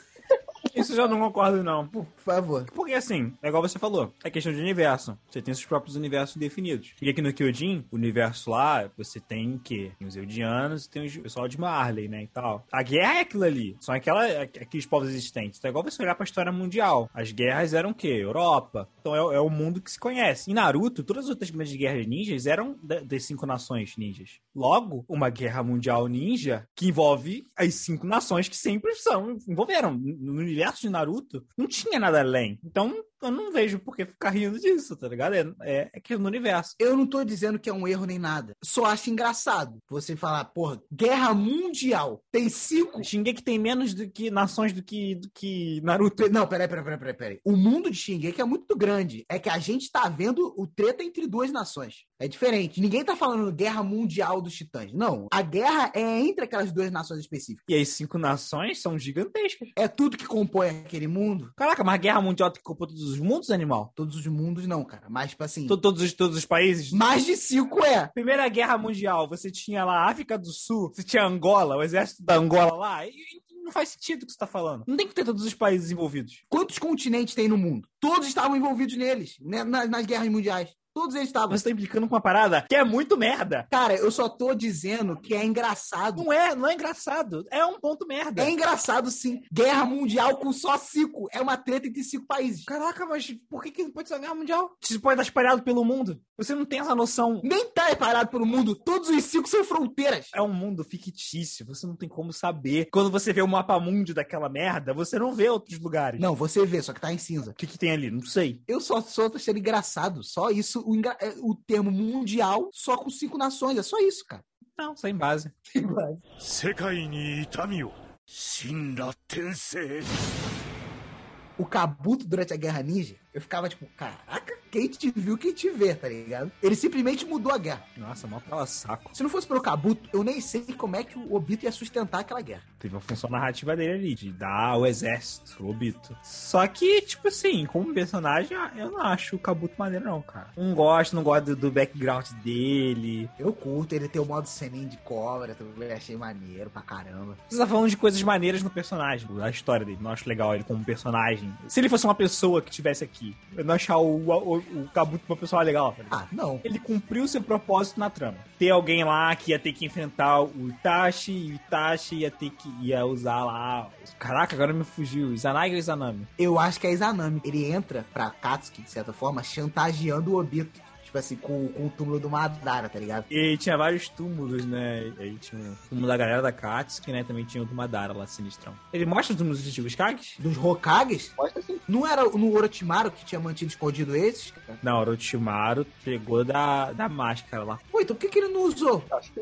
Isso eu já não concordo, não. Por favor. Porque assim, é igual você falou, é questão de universo. Você tem seus próprios universos definidos. E aqui no Kyojin, o universo lá, você tem o quê? Tem os Eldianos e tem o pessoal de Marley, né, e tal. A guerra é aquilo ali. São aquela, aqueles povos existentes. Então é igual você olhar pra história mundial. As guerras eram o quê? Europa. Então é, é o mundo que se conhece. Em Naruto, todas as outras grandes guerras ninjas eram da- das cinco nações ninjas. Logo, uma guerra mundial ninja que envolve as cinco nações que sempre são, envolveram. No universo de Naruto, não tinha nada além. Então, eu não vejo por que ficar rindo disso, tá ligado? É, é, é que no universo. Eu não tô dizendo que é um erro nem nada. Só acho engraçado você falar, porra, guerra mundial. Tem cinco. Shingeki tem menos do que nações do que, do que Naruto. Não, peraí, peraí, peraí, peraí, peraí. O mundo de Shingeki é muito grande. É que a gente tá vendo o treta entre duas nações. É diferente. Ninguém tá falando guerra mundial dos titãs. Não. A guerra é entre aquelas duas nações específicas. E as cinco nações são gigantescas. É tudo que compõe aquele mundo. Caraca, mas a guerra mundial que compor todos os mundos, animal? Todos os mundos não, cara. Mas, tipo assim. To- Todos os, todos os países? Mais de cinco é. Primeira Guerra Mundial, você tinha lá a África do Sul, você tinha Angola, o exército da Angola lá, e, e não faz sentido o que você tá falando. Não tem que ter todos os países envolvidos. Quantos continentes tem no mundo? Todos estavam envolvidos neles, né, nas, nas guerras mundiais. Todos eles estavam. Você tá implicando com uma parada que é muito merda. Cara, eu só tô dizendo que é engraçado. Não é, não é engraçado. É um ponto merda. É engraçado, sim. Guerra mundial com só cinco. É uma treta entre cinco países. Caraca, mas por que, que não pode ser uma guerra mundial? Você pode estar espalhado pelo mundo. Você não tem essa noção. Nem tá parado pelo mundo. Todos os cinco são fronteiras. É um mundo fictício, você não tem como saber. Quando você vê o mapa mundi daquela merda, você não vê outros lugares. Não, você vê, só que tá em cinza. O que, que tem ali? Não sei. Eu só, tô achando engraçado. Só isso O, engra- é, o termo mundial só com cinco nações. É só isso, cara. Não, sem base. 世界に痛みを神羅転生 O Kabuto durante a Guerra Ninja, eu ficava tipo, caraca, quem te viu, quem te vê, tá ligado? Ele simplesmente mudou a guerra. Nossa, mó pela saco. Se não fosse pelo Kabuto, eu nem sei como é que o Obito ia sustentar aquela guerra. Teve uma função narrativa dele ali, de dar o exército pro Obito. Só que, tipo assim, como personagem, eu não acho o Kabuto maneiro, não, cara. Não gosto, não gosto do, do background dele. Eu curto ele ter o modo Senin de cobra, também achei maneiro pra caramba. Você tá falando de coisas maneiras no personagem, da história dele. Não acho legal ele como personagem. Se ele fosse uma pessoa que tivesse aqui, eu não achar o, o, o Kabuto uma pessoa legal, tá? Ah, não. Ele cumpriu seu propósito na trama. Ter alguém lá que ia ter que enfrentar o Itachi, e o Itachi ia ter que ia usar lá. Caraca, agora me fugiu. Izanagi ou Izanami? Eu acho que é Izanami. Ele entra pra Katsuki, de certa forma, chantageando o Obito. Tipo assim, com, com o túmulo do Madara, tá ligado? E tinha vários túmulos, né? E aí tinha o túmulo da galera da Katsuki, né? Também tinha o do Madara lá, sinistrão. Ele mostra os túmulos dos antigos Kages? Dos Hokages, Mostra assim. não era no Orochimaru que tinha mantido escondido esses? cara? Não, Orochimaru pegou da, da máscara lá. Pô, então por que, que ele não usou? Acho que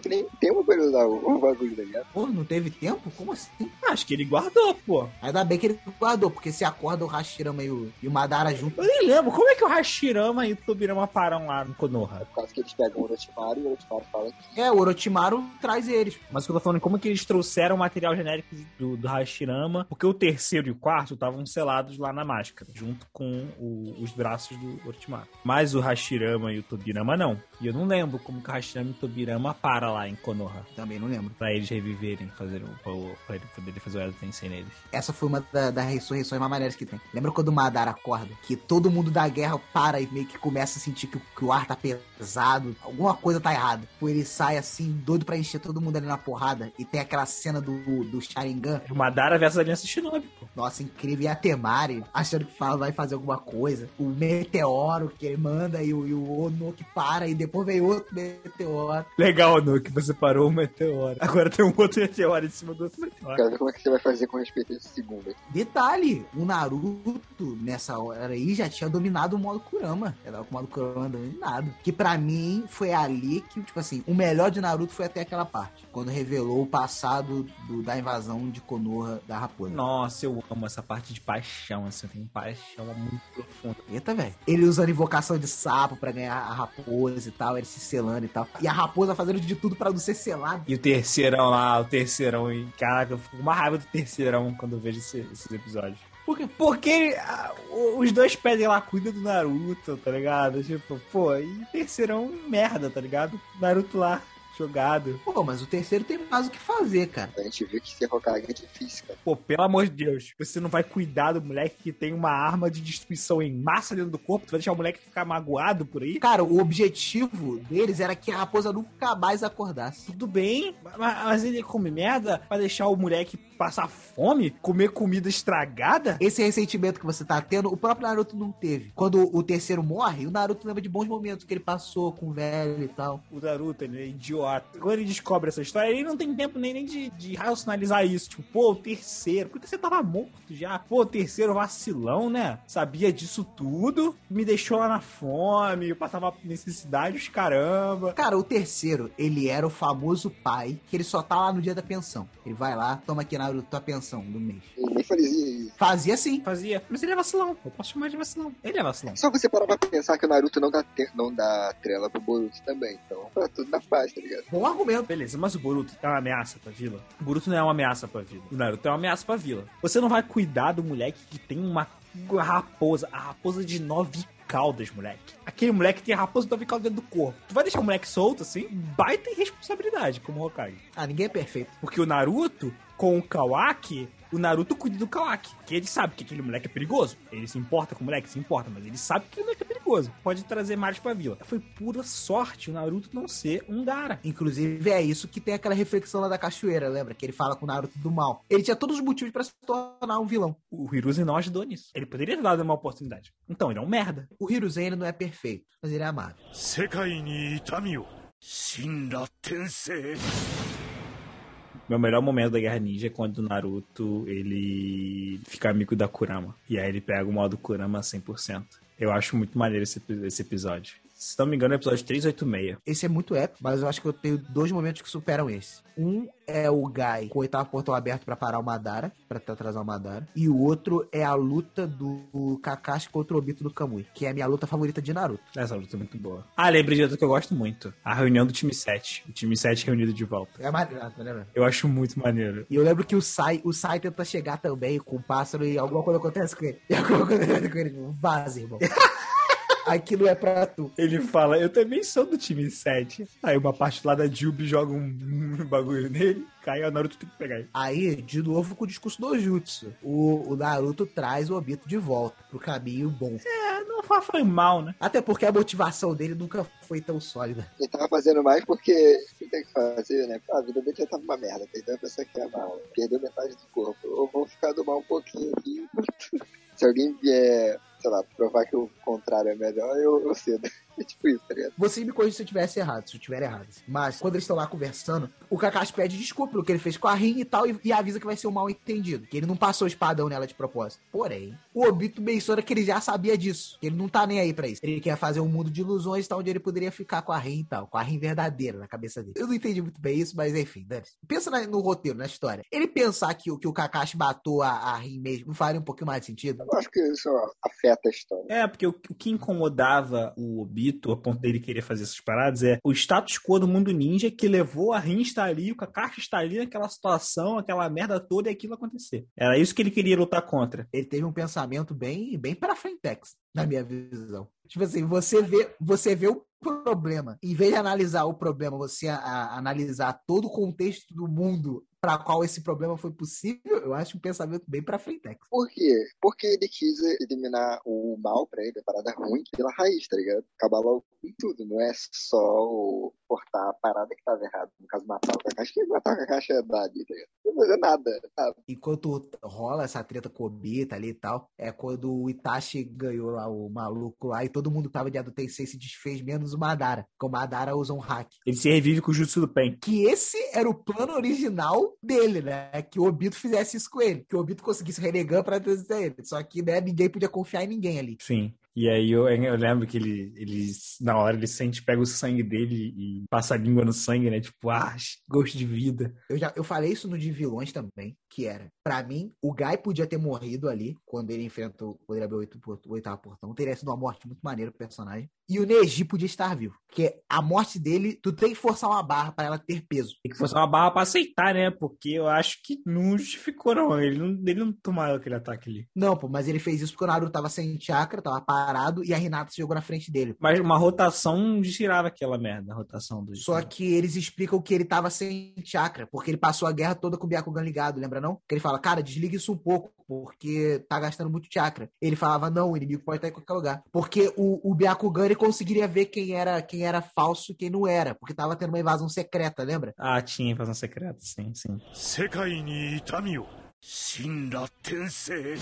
que nem tempo pra ele usar o, bagulho da guerra. Pô, não teve tempo? Como assim? Acho que ele guardou, pô. Ainda bem que ele guardou, porque se acorda o Hashirama e o, e o Madara junto. Eu nem lembro. Como é que o Hashirama e o Tobirama param lá no Konoha? Por causa que eles pegam o Orochimaru e o Orochimaru fala que É, o Orochimaru traz eles. Mas o que eu tô falando é como que eles trouxeram o material genérico do, do Hashirama, porque o terceiro e o quarto estavam selados lá na máscara, junto com o- os braços do Orochimaru. Mas o Hashirama e o Tobirama não. E eu não lembro como que o Hashirama e o Tobirama para lá em Konoha. Também não lembro. Pra eles reviverem, fazer o, o- pra ele poder fazer o Edo Tensei neles. Essa foi uma da- das ressurreições mais maneiras que tem. Lembra quando o Madara acorda? Que todo mundo da guerra para e meio que começa a sentir que, o- que o ar tá pesado, alguma coisa tá errada. Pô, ele sai assim, doido pra encher todo mundo ali na porrada. E tem aquela cena do, do Sharingan. O Madara versus Aliança Shinobi, pô. Nossa, incrível. E a Temari, achando que fala, vai fazer alguma coisa. O meteoro que ele manda e o, e o Ono que para. E depois vem outro meteoro. Legal, que você parou o meteoro. Agora tem um outro meteoro em cima do outro meteoro. Ver como é que você vai fazer com respeito a esse segundo. Detalhe, o Naruto, nessa hora aí, já tinha dominado o modo Kurama. Com o modo Kurama dominado. Que pra mim, foi ali que, tipo assim, o melhor de Naruto foi até aquela parte. Quando revelou o passado do- da invasão de Konoha da Raposa. Nossa, eu amo essa parte de paixão, assim, tem paixão muito profunda. Eita, velho. Ele usando invocação de sapo pra ganhar a raposa e tal, ele se selando e tal. E a raposa fazendo de tudo pra não ser selado. E o terceirão lá, o terceirão, e caraca, eu fico com uma raiva do terceirão quando eu vejo esse- esses episódios. Por quê? Porque ah, os dois pedem lá, cuida do Naruto, tá ligado? Tipo, pô, e o terceirão, merda, tá ligado? Naruto lá, jogado. Pô, mas o terceiro tem mais o que fazer, cara. A gente viu que ser Hokage é difícil, cara. Pô, pelo amor de Deus, você não vai cuidar do moleque que tem uma arma de destruição em massa dentro do corpo? Tu vai deixar o moleque ficar magoado por aí? Cara, o objetivo deles era que a raposa nunca mais acordasse. Tudo bem, ma- mas ele come merda pra deixar o moleque passar fome? Comer comida estragada? Esse ressentimento que você tá tendo, o próprio Naruto não teve. Quando o terceiro morre, o Naruto lembra de bons momentos que ele passou com o velho e tal. O Naruto, ele é idiota. Quando ele descobre essa história, ele não tem tempo nem, nem de, de racionalizar isso. Tipo, pô, o terceiro. Porque você tava morto já. Pô, o terceiro vacilão, né? Sabia disso tudo. Me deixou lá na fome. Eu passava necessidade, os caramba. Cara, o terceiro, ele era o famoso pai que ele só tá lá no dia da pensão. Ele vai lá, toma aqui, Naruto, tua pensão do mês. E nem fazia isso. Fazia assim. Fazia. Mas ele é vacilão. Eu posso chamar de vacilão. Ele é vacilão. Só você parar pra pensar que o Naruto não dá, te- não dá trela pro Boruto também. Então, tá tudo na paz, tá ligado? Bom argumento. Beleza, mas o Boruto é uma ameaça pra vila? O Boruto não é uma ameaça pra vila. O Naruto é uma ameaça pra vila. Você não vai cuidar do moleque que tem uma raposa, a raposa de nove caudas, moleque. Aquele moleque tem a raposa de nove caudas dentro do corpo. Tu vai deixar o moleque solto assim? Baita irresponsabilidade como Hokage. Ah, ninguém é perfeito. Porque o Naruto, com o Kawaki, o Naruto cuida do Kawaki. Que ele sabe que aquele moleque é perigoso. Ele se importa com o moleque? Se importa, mas ele sabe que aquele moleque é perigoso. Pode trazer males pra vila. Foi pura sorte o Naruto não ser um Gara. Inclusive, é isso que tem aquela reflexão lá da cachoeira, lembra? Que ele fala com o Naruto do mal. Ele tinha todos os motivos pra se tornar um vilão. O Hiruzen não ajudou nisso. Ele poderia ter dado uma oportunidade. Então, ele é um merda. O Hiruzen ele não é perfeito, mas ele é amável. 世界に痛みを神羅転生 Meu melhor momento da Guerra Ninja é quando o Naruto, ele fica amigo da Kurama. E aí ele pega o modo Kurama 100%. Eu acho muito maneiro esse, esse episódio. Se não me engano, é o episódio 386. Esse é muito épico, mas eu acho que eu tenho dois momentos que superam esse. Um é o Gai com o oitavo portão aberto pra parar o Madara, pra atrasar o Madara. E o outro é a luta do Kakashi contra o Obito do Kamui, que é a minha luta favorita de Naruto. Essa luta é muito boa. Ah, lembrei de outra que eu gosto muito. A reunião do time 7. O time 7 reunido de volta. É maneiro, tá lembra? Eu acho muito maneiro. E eu lembro que o Sai, o Sai tenta chegar também com o pássaro e alguma coisa acontece com ele. E alguma coisa acontece com ele. Vaza, irmão. Aquilo é pra tu. Ele fala, eu também sou do time 7. Aí uma parte lá da Jubi joga um, bagulho nele, cai, o Naruto tem que pegar ele. Aí, de novo com o discurso do Jutsu. O, o Naruto traz o Obito de volta pro caminho bom. É, não foi, foi mal, né? Até porque a motivação dele nunca foi tão sólida. Ele tava fazendo mais porque tem que fazer, né? A vida dele já tava uma merda. Perdeu a pessoa que é mal. Perdeu metade do corpo. Eu vou ficar do mal um pouquinho aqui. Se alguém vier, sei lá, provar que o contrário é melhor, eu, eu cedo. É tipo isso, tá ligado? Você me corrija se eu tivesse errado, se eu tiver errado. Mas quando eles estão lá conversando, o Kakashi pede desculpa pelo que ele fez com a Rin e tal, e, e avisa que vai ser um mal entendido. Que ele não passou o espadão nela de propósito. Porém, o Obito menciona que ele já sabia disso. Que ele não tá nem aí pra isso. Ele quer fazer um mundo de ilusões, tá? Onde ele poderia ficar com a Rin e tal. Com a Rin verdadeira na cabeça dele. Eu não entendi muito bem isso, mas enfim, dane-se. Pensa na- no roteiro, na história. Ele pensar que, o- que o Kakashi matou a, a Rin mesmo faria um pouquinho mais de sentido. Eu acho que isso afeta a história. É, porque o, o que incomodava o Obito, a ponto dele querer fazer essas paradas, é o status quo do mundo ninja que levou a Rin estar ali, o Kakashi estar ali naquela situação, aquela merda toda e aquilo acontecer. Era isso que ele queria lutar contra. ele teve um pensamento bem, bem para frentex, na minha visão. Tipo assim, você vê, você vê o problema, em vez de analisar o problema, você a- a- analisar todo o contexto do mundo para qual esse problema foi possível, eu acho um pensamento bem para frentex. Por quê? Porque ele quis eliminar o mal pra ele, a parada ruim, pela raiz, tá ligado? Acabar logo com tudo. Não é só o cortar a parada que tava errada. No caso, matar o Kakashi. Que matar o Kakashi é dali, tá ligado? Não fazer nada, sabe? Enquanto rola essa treta com o Obita ali e tal, é quando o Itachi ganhou lá o maluco lá e todo mundo que tava de Ado Tensei se desfez, menos o Madara. Porque o Madara usa um hack. Ele se revive com o Jutsu do Pen. que esse era o plano original dele, né? Que o Obito fizesse isso com ele. Que o Obito conseguisse o Renegan pra trazer ele. Só que, né, ninguém podia confiar em ninguém ali. Sim. E aí eu, eu lembro que ele, ele, na hora, ele sente, pega o sangue dele e passa a língua no sangue, né? Tipo, ah, gosto de vida. Eu já eu falei isso no de vilões também. Que era. Pra mim, o Guy podia ter morrido ali, quando ele enfrentou, quando ele abriu o o oitavo portão. Teria sido uma morte muito maneira pro personagem. E o Neji podia estar vivo. Porque a morte dele, tu tem que forçar uma barra pra ela ter peso. Tem que forçar uma barra pra aceitar, né? Porque eu acho que não justificou, não. Ele não, ele não tomou aquele ataque ali. Não, pô, mas ele fez isso porque o Naruto tava sem chakra, tava parado, e a Hinata se jogou na frente dele. Mas uma rotação tirava aquela merda, a rotação do. Só que eles explicam que ele tava sem chakra, porque ele passou a guerra toda com o Byakugan ligado, lembra não? Que ele fala, cara, desliga isso um pouco, porque tá gastando muito chakra. Ele falava, não, o inimigo pode estar em qualquer lugar. Porque o, o Byakugan, ele conseguiria ver quem era, quem era falso e quem não era, porque tava tendo uma invasão secreta, lembra? Ah, tinha invasão secreta, sim, sim. 世界に痛みを神羅転生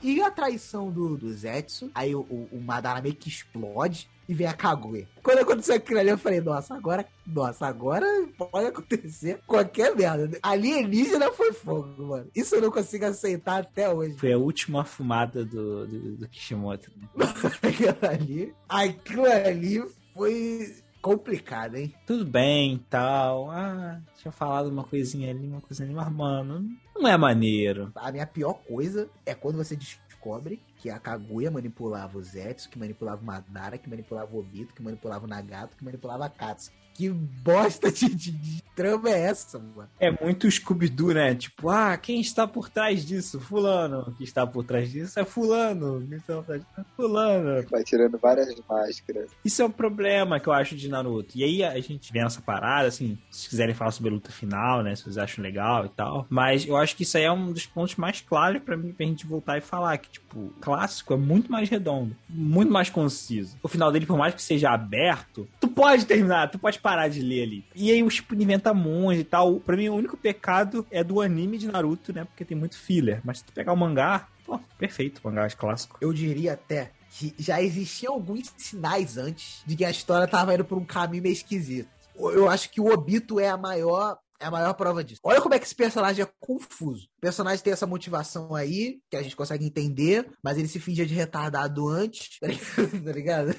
E a traição do, do Zetsu, aí o, o, o Madara meio que explode e vem a Kaguya. Quando aconteceu aquilo ali, eu falei, nossa, agora, nossa, agora pode acontecer qualquer merda. Alienígena foi fogo, mano. Isso eu não consigo aceitar até hoje. Foi a última fumada do, do, do Kishimoto. Aquilo ali, aquilo ali foi complicado, hein? Tudo bem tal. Ah, tinha falado uma coisinha ali, uma coisinha ali, mas, mano, não é maneiro. A minha pior coisa é quando você descobre que a Kaguya manipulava o Zetsu, que manipulava o Madara, que manipulava o Obito, que manipulava o Nagato, que manipulava a Katsuki. Que bosta de, de- de trama é essa, mano? É muito Scooby-Doo, né? Tipo, ah, quem está por trás disso? Fulano. Quem está por trás disso é fulano. Quem está por trás disso é fulano. Vai tirando várias máscaras. Isso é um problema que eu acho de Naruto. E aí a gente vê essa parada, assim, se vocês quiserem falar sobre a luta final, né? Se vocês acham legal e tal. Mas eu acho que isso aí é um dos pontos mais claros pra mim, pra gente voltar e falar. Que, tipo, clássico é muito mais redondo, muito mais conciso. O final dele, por mais que seja aberto, pode terminar, tu pode parar de ler ali. E aí o tipo inventa monge e tal. Pra mim, o único pecado é do anime de Naruto, né? Porque tem muito filler. Mas se tu pegar o mangá, pô, perfeito, mangá é clássico. Eu diria até que já existiam alguns sinais antes de que a história tava indo por um caminho meio esquisito. Eu acho que o Obito é a maior É a maior prova disso. Olha como é que esse personagem é confuso. O personagem tem essa motivação aí, que a gente consegue entender, mas ele se fingia de retardado antes, tá ligado? Tá ligado?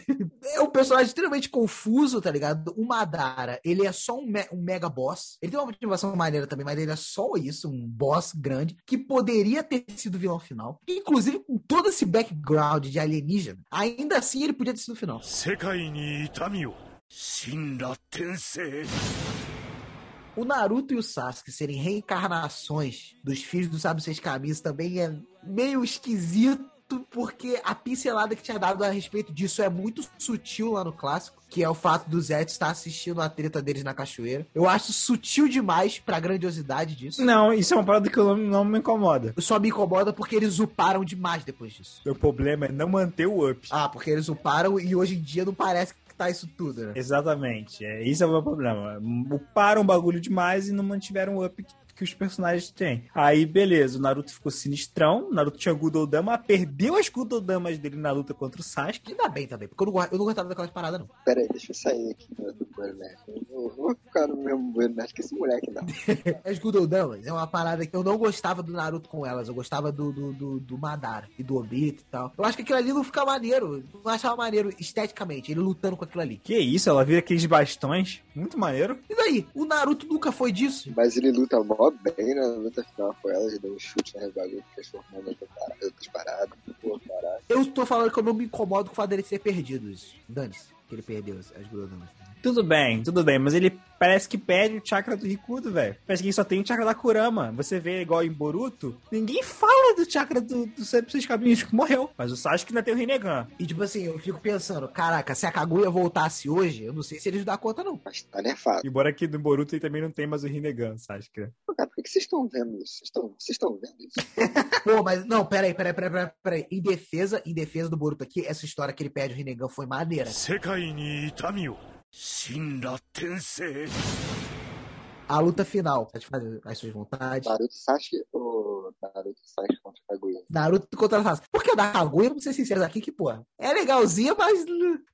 É um personagem extremamente confuso, tá ligado? O Madara, ele é só um, me- um mega boss. Ele tem uma motivação maneira também, mas ele é só isso, um boss grande, que poderia ter sido vilão final. Inclusive, com todo esse background de alienígena, ainda assim ele podia ter sido o final. 世界に痛みを神羅転生 o Naruto e o Sasuke serem reencarnações dos filhos do Sábio Seis Caminhos também é meio esquisito, porque a pincelada que tinha dado a respeito disso é muito sutil lá no clássico, que é o fato do Zed estar assistindo a treta deles na cachoeira. Eu acho sutil demais pra grandiosidade disso. Não, isso é uma parada que eu não, não me incomoda. Só me incomoda porque eles uparam demais depois disso. Meu problema é não manter o up. Ah, porque eles uparam e hoje em dia não parece tá isso tudo, né? Exatamente. É, isso é o meu problema. Uparam um bagulho demais e não mantiveram o up que, que os personagens têm. Aí, beleza, o Naruto ficou sinistrão. O Naruto tinha Gudou Dama, perdeu as Gudou Damas dele na luta contra o Sasuke. Ainda bem também, porque eu não, eu não gostava daquelas paradas, não. Pera aí, deixa eu sair aqui do, Bueiro Nerd. Eu vou, vou ficar no mesmo Bueiro Nerd que esse moleque, não. As Gudodamas é uma parada que eu não gostava do Naruto com elas, eu gostava do, do, do, do Madara e do Obito e tal. Eu acho que aquilo ali não fica maneiro, não achava maneiro esteticamente, ele lutando com aquilo ali. Que isso, ela vira aqueles bastões. Muito maneiro. E daí? O Naruto nunca foi disso. Mas ele luta mó bem na luta final com ela, ele deu um chute na bagulho, transformando outras paradas, pô, caralho. Eu tô falando que eu não me incomodo com o fato ser perdido, isso. Dane-se, que ele perdeu as as Gudodamas. Tudo bem, tudo bem, mas ele parece que perde o chakra do Rikudo, velho. Parece que ele só tem o chakra da Kurama. Você vê igual em Boruto, ninguém fala do chakra do, do Seis Caminhos que morreu. Mas o Sasuke ainda tem o Rinnegan. E tipo assim, eu fico pensando, caraca, se a Kaguya voltasse hoje, eu não sei se eles dá conta não. Mas tá nerfado. Embora aqui no Boruto ele também não tem mais o Rinnegan, Sasuke. Cara, por que vocês estão vendo isso? Vocês estão vendo isso? Pô, mas não, peraí, peraí, peraí, peraí, peraí. Em defesa, em defesa do Boruto aqui, essa história que ele pede o Rinnegan foi maneira. Sekai ni itami 神羅転生 A luta final, pode fazer as suas vontades. Naruto Sasuke ou Naruto Sasuke contra Kaguya? Naruto contra a Sasuke. Porque a da Kaguya, vamos ser sinceros aqui, que, porra, é legalzinha, mas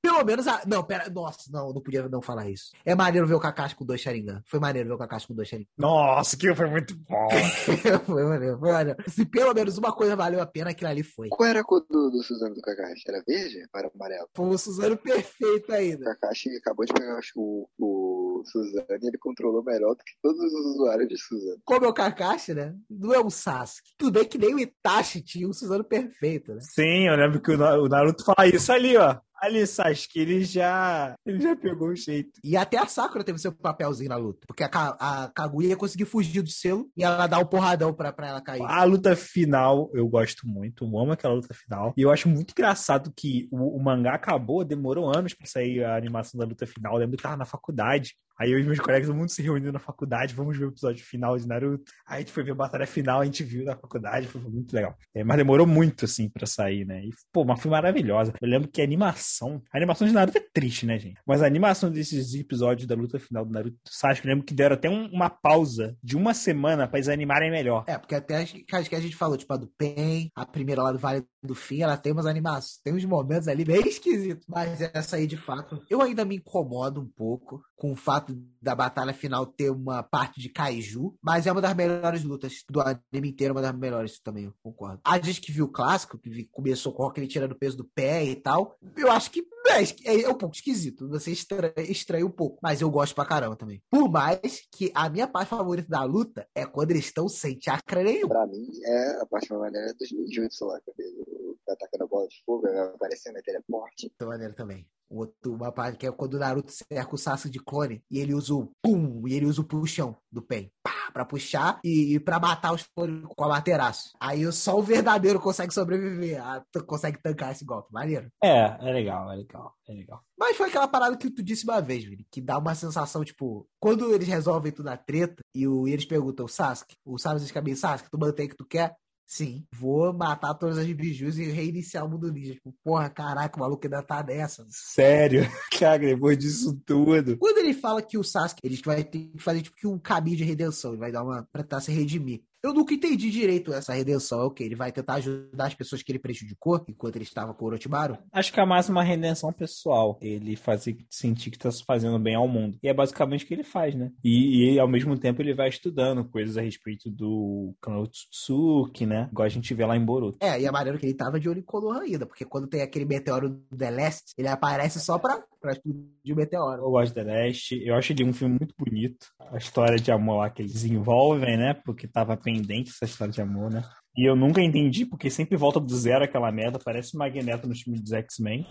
pelo menos a... Não, pera, nossa, não, não podia não falar isso. É maneiro ver o Kakashi com dois Sharingan. Foi maneiro ver o Kakashi com dois Sharingan. Nossa, que foi muito bom. foi maneiro, foi maneiro. Se pelo menos uma coisa valeu a pena, aquilo ali foi. Qual era a cor do, do Suzano do Kakashi? Era verde ou era amarelo? Foi o Suzano perfeito O ainda. Kakashi acabou de pegar acho, o, o o Suzano e ele controlou melhor do que todos os usuários de Suzano. Como é o Kakashi, né? Não é um Sasuke. Tudo bem que nem o Itachi tinha um Suzano perfeito, né? Sim, eu lembro que o Na- o Naruto fala isso ali, ó. Ali, Sasuke, ele já. Ele já pegou o jeito. E até a Sakura teve seu papelzinho na luta. Porque a, Ka- a Kaguya conseguiu fugir do selo e ela dá um porradão pra, pra ela cair. A luta final eu gosto muito, eu amo aquela luta final. E eu acho muito engraçado que o, o mangá acabou, demorou anos pra sair a animação da luta final. Eu lembro que tava na faculdade. Aí eu e meus colegas, todo mundo se reuniu na faculdade, vamos ver o episódio final de Naruto. Aí a gente foi ver a batalha final, a gente viu na faculdade, foi muito legal. É, mas demorou muito, assim, pra sair, né? E, pô, mas foi maravilhosa. Eu lembro que a animação. A animação de Naruto é triste, né, gente? Mas a animação desses episódios da luta final do Naruto Sasuke, eu lembro que deram até um- uma pausa de uma semana pra eles animarem melhor. É, porque até as que a gente falou, tipo a do Pen, a primeira lá do Vale do Fim, ela tem umas animações, tem uns momentos ali bem esquisitos. Mas essa aí, de fato, eu ainda me incomodo um pouco com o fato da batalha final ter uma parte de kaiju, mas é uma das melhores lutas do anime inteiro, uma das melhores também, eu concordo. A gente que viu o clássico, que começou com o Rock tirando o peso do pé e tal, eu acho que é, é, é um pouco esquisito, você estranha, um pouco, mas eu gosto pra caramba também. Por mais que a minha parte favorita da luta é quando eles estão sem chakra nenhum. Pra mim, é a parte mais maneira dos ninjutsu lá, ele tá atacando a bola de fogo, vai aparecendo a teleporte. outra maneira também. Um outro- uma parte que é quando o Naruto cerca o Sasuke de clone e ele usa o pum, e ele usa o puxão do Pen. Pá, pra puxar e, e pra matar os clones com a materaço. Aí só o verdadeiro consegue sobreviver, t- consegue tancar esse golpe. Maneiro. É, é legal, é legal, é legal. Mas foi aquela parada que tu disse uma vez, Vini, que dá uma sensação, tipo, quando eles resolvem tudo na treta e, o, e eles perguntam, Sasuke, o Sasuke diz caminho, Sasuke, tu mantém o que tu quer? Sim, vou matar todas as bijus e reiniciar o mundo ninja. Tipo, porra, caraca, o maluco ainda tá nessa. Sério, cara, depois disso tudo. Quando ele fala que o Sasuke ele vai ter que fazer tipo que um caminho de redenção, ele vai dar uma pra tentar se redimir. Eu nunca entendi direito essa redenção. É o que? Ele vai tentar ajudar as pessoas que ele prejudicou enquanto ele estava com o Orochimaru? Acho que é mais uma redenção pessoal. Ele fazer sentir que tá se fazendo bem ao mundo. E é basicamente o que ele faz, né? E, e, ao mesmo tempo ele vai estudando coisas a respeito do clã Otsutsuki, né? Igual a gente vê lá em Boruto. É, e é maneiro que ele tava de olho em Konoha ainda, porque quando tem aquele meteoro do The Last, ele aparece só pra, pra explodir o meteoro. Eu gosto de The Last. Eu acho ele um filme muito bonito. A história de amor lá que eles desenvolvem, né? Porque tava pendente essa história de amor, né? E eu nunca entendi, porque sempre volta do zero aquela merda, parece o Magneto no filme dos X-Men.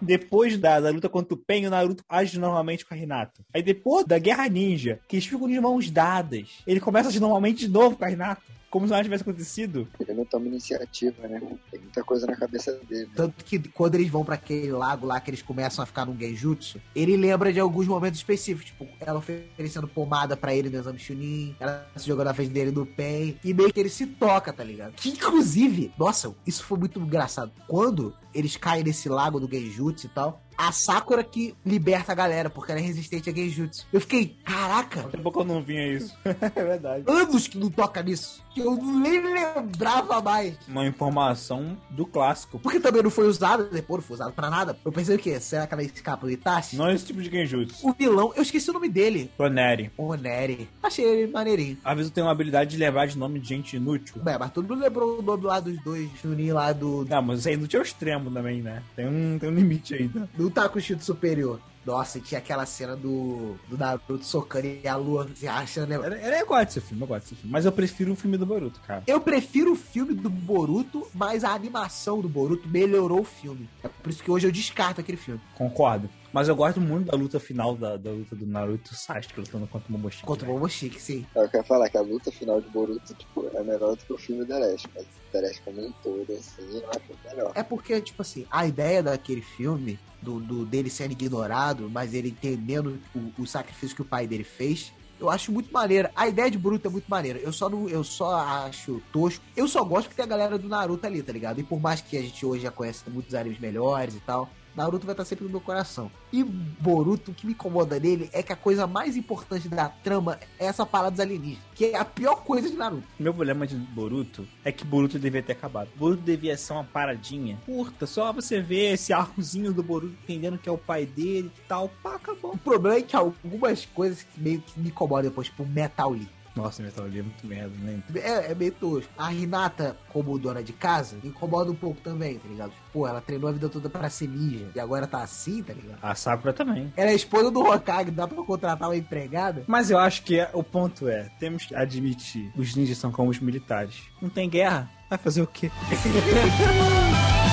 Depois da, da, luta contra o Pen, o Naruto age normalmente com a Renata. Aí depois da Guerra Ninja, que eles ficam de mãos dadas, ele começa a agir normalmente de novo com a Renata. Como se nada tivesse acontecido. Ele não toma iniciativa, né? Tem muita coisa na cabeça dele. Tanto que quando eles vão pra aquele lago lá que eles começam a ficar num genjutsu, ele lembra de alguns momentos específicos, tipo, ela oferecendo pomada pra ele no exame Chunin, ela se jogando na frente dele no pen, e meio que ele se toca, tá ligado? Que inclusive, nossa, isso foi muito engraçado. Quando eles caem nesse lago do genjutsu e tal, a Sakura que liberta a galera, porque ela é resistente a genjutsu. Eu fiquei, caraca, Daqui a pouco eu não vinha isso. é verdade. anos que não toca nisso, que eu nem lembrava mais. Uma informação do clássico. Porque também não foi usado, depois não foi usado pra nada. Eu pensei o quê? Será que ela escapa do Itachi? Não é esse tipo de genjutsu. O vilão, eu esqueci o nome dele. Toneri. O Neri. Achei ele maneirinho. Às vezes eu tenho uma habilidade de lembrar de nome de gente inútil. Bem, mas todo mundo lembrou o nome lá dos dois Chunin lá do. Não, mas isso é inútil ao extremo também, né? Tem um, tem um limite né? Do Takushito Superior. Nossa, e tinha aquela cena do, do Naruto socando e a lua se achando. Eu, eu gosto desse filme, eu gosto desse filme. Mas eu prefiro o filme do Boruto, cara. Eu prefiro o filme do Boruto, mas a animação do Boruto melhorou o filme. É por isso que hoje eu descarto aquele filme. Concordo. Mas eu gosto muito da luta final da, da luta do Naruto e Sasuke lutando contra o Momoshiki. Contra o Momoshiki, sim. Eu quero falar que a luta final de Boruto tipo, é melhor do que o filme da Leste, mas o da Leste como um todo, assim, eu acho melhor. É porque, tipo assim, a ideia daquele filme, do, do dele sendo ignorado, mas ele entendendo o, o sacrifício que o pai dele fez, eu acho muito maneira. A ideia de Boruto é muito maneira. Eu só não, eu só acho tosco. Eu só gosto porque tem a galera do Naruto ali, tá ligado? E por mais que a gente hoje já conheça muitos animes melhores e tal, Naruto vai estar sempre no meu coração. E Boruto, o que me incomoda nele é que a coisa mais importante da trama é essa parada dos alienígenas, que é a pior coisa de Naruto. Meu problema de Boruto é que Boruto devia ter acabado. Boruto devia ser uma paradinha curta, só você ver esse arcozinho do Boruto entendendo que é o pai dele e tal. Pá, acabou. O problema é que algumas coisas que meio que me incomodam depois, tipo Metal Lee. Nossa, Metal Gear é muito merda, né? É, é meio tosco. A Renata, como dona de casa, incomoda um pouco também, tá ligado? Pô, ela treinou a vida toda pra ser ninja e agora tá assim, tá ligado? A Sakura também. Ela é esposa do Hokage, dá pra contratar uma empregada? Mas eu acho que é- o ponto é, temos que admitir, os ninjas são como os militares. Não tem guerra, vai fazer o quê?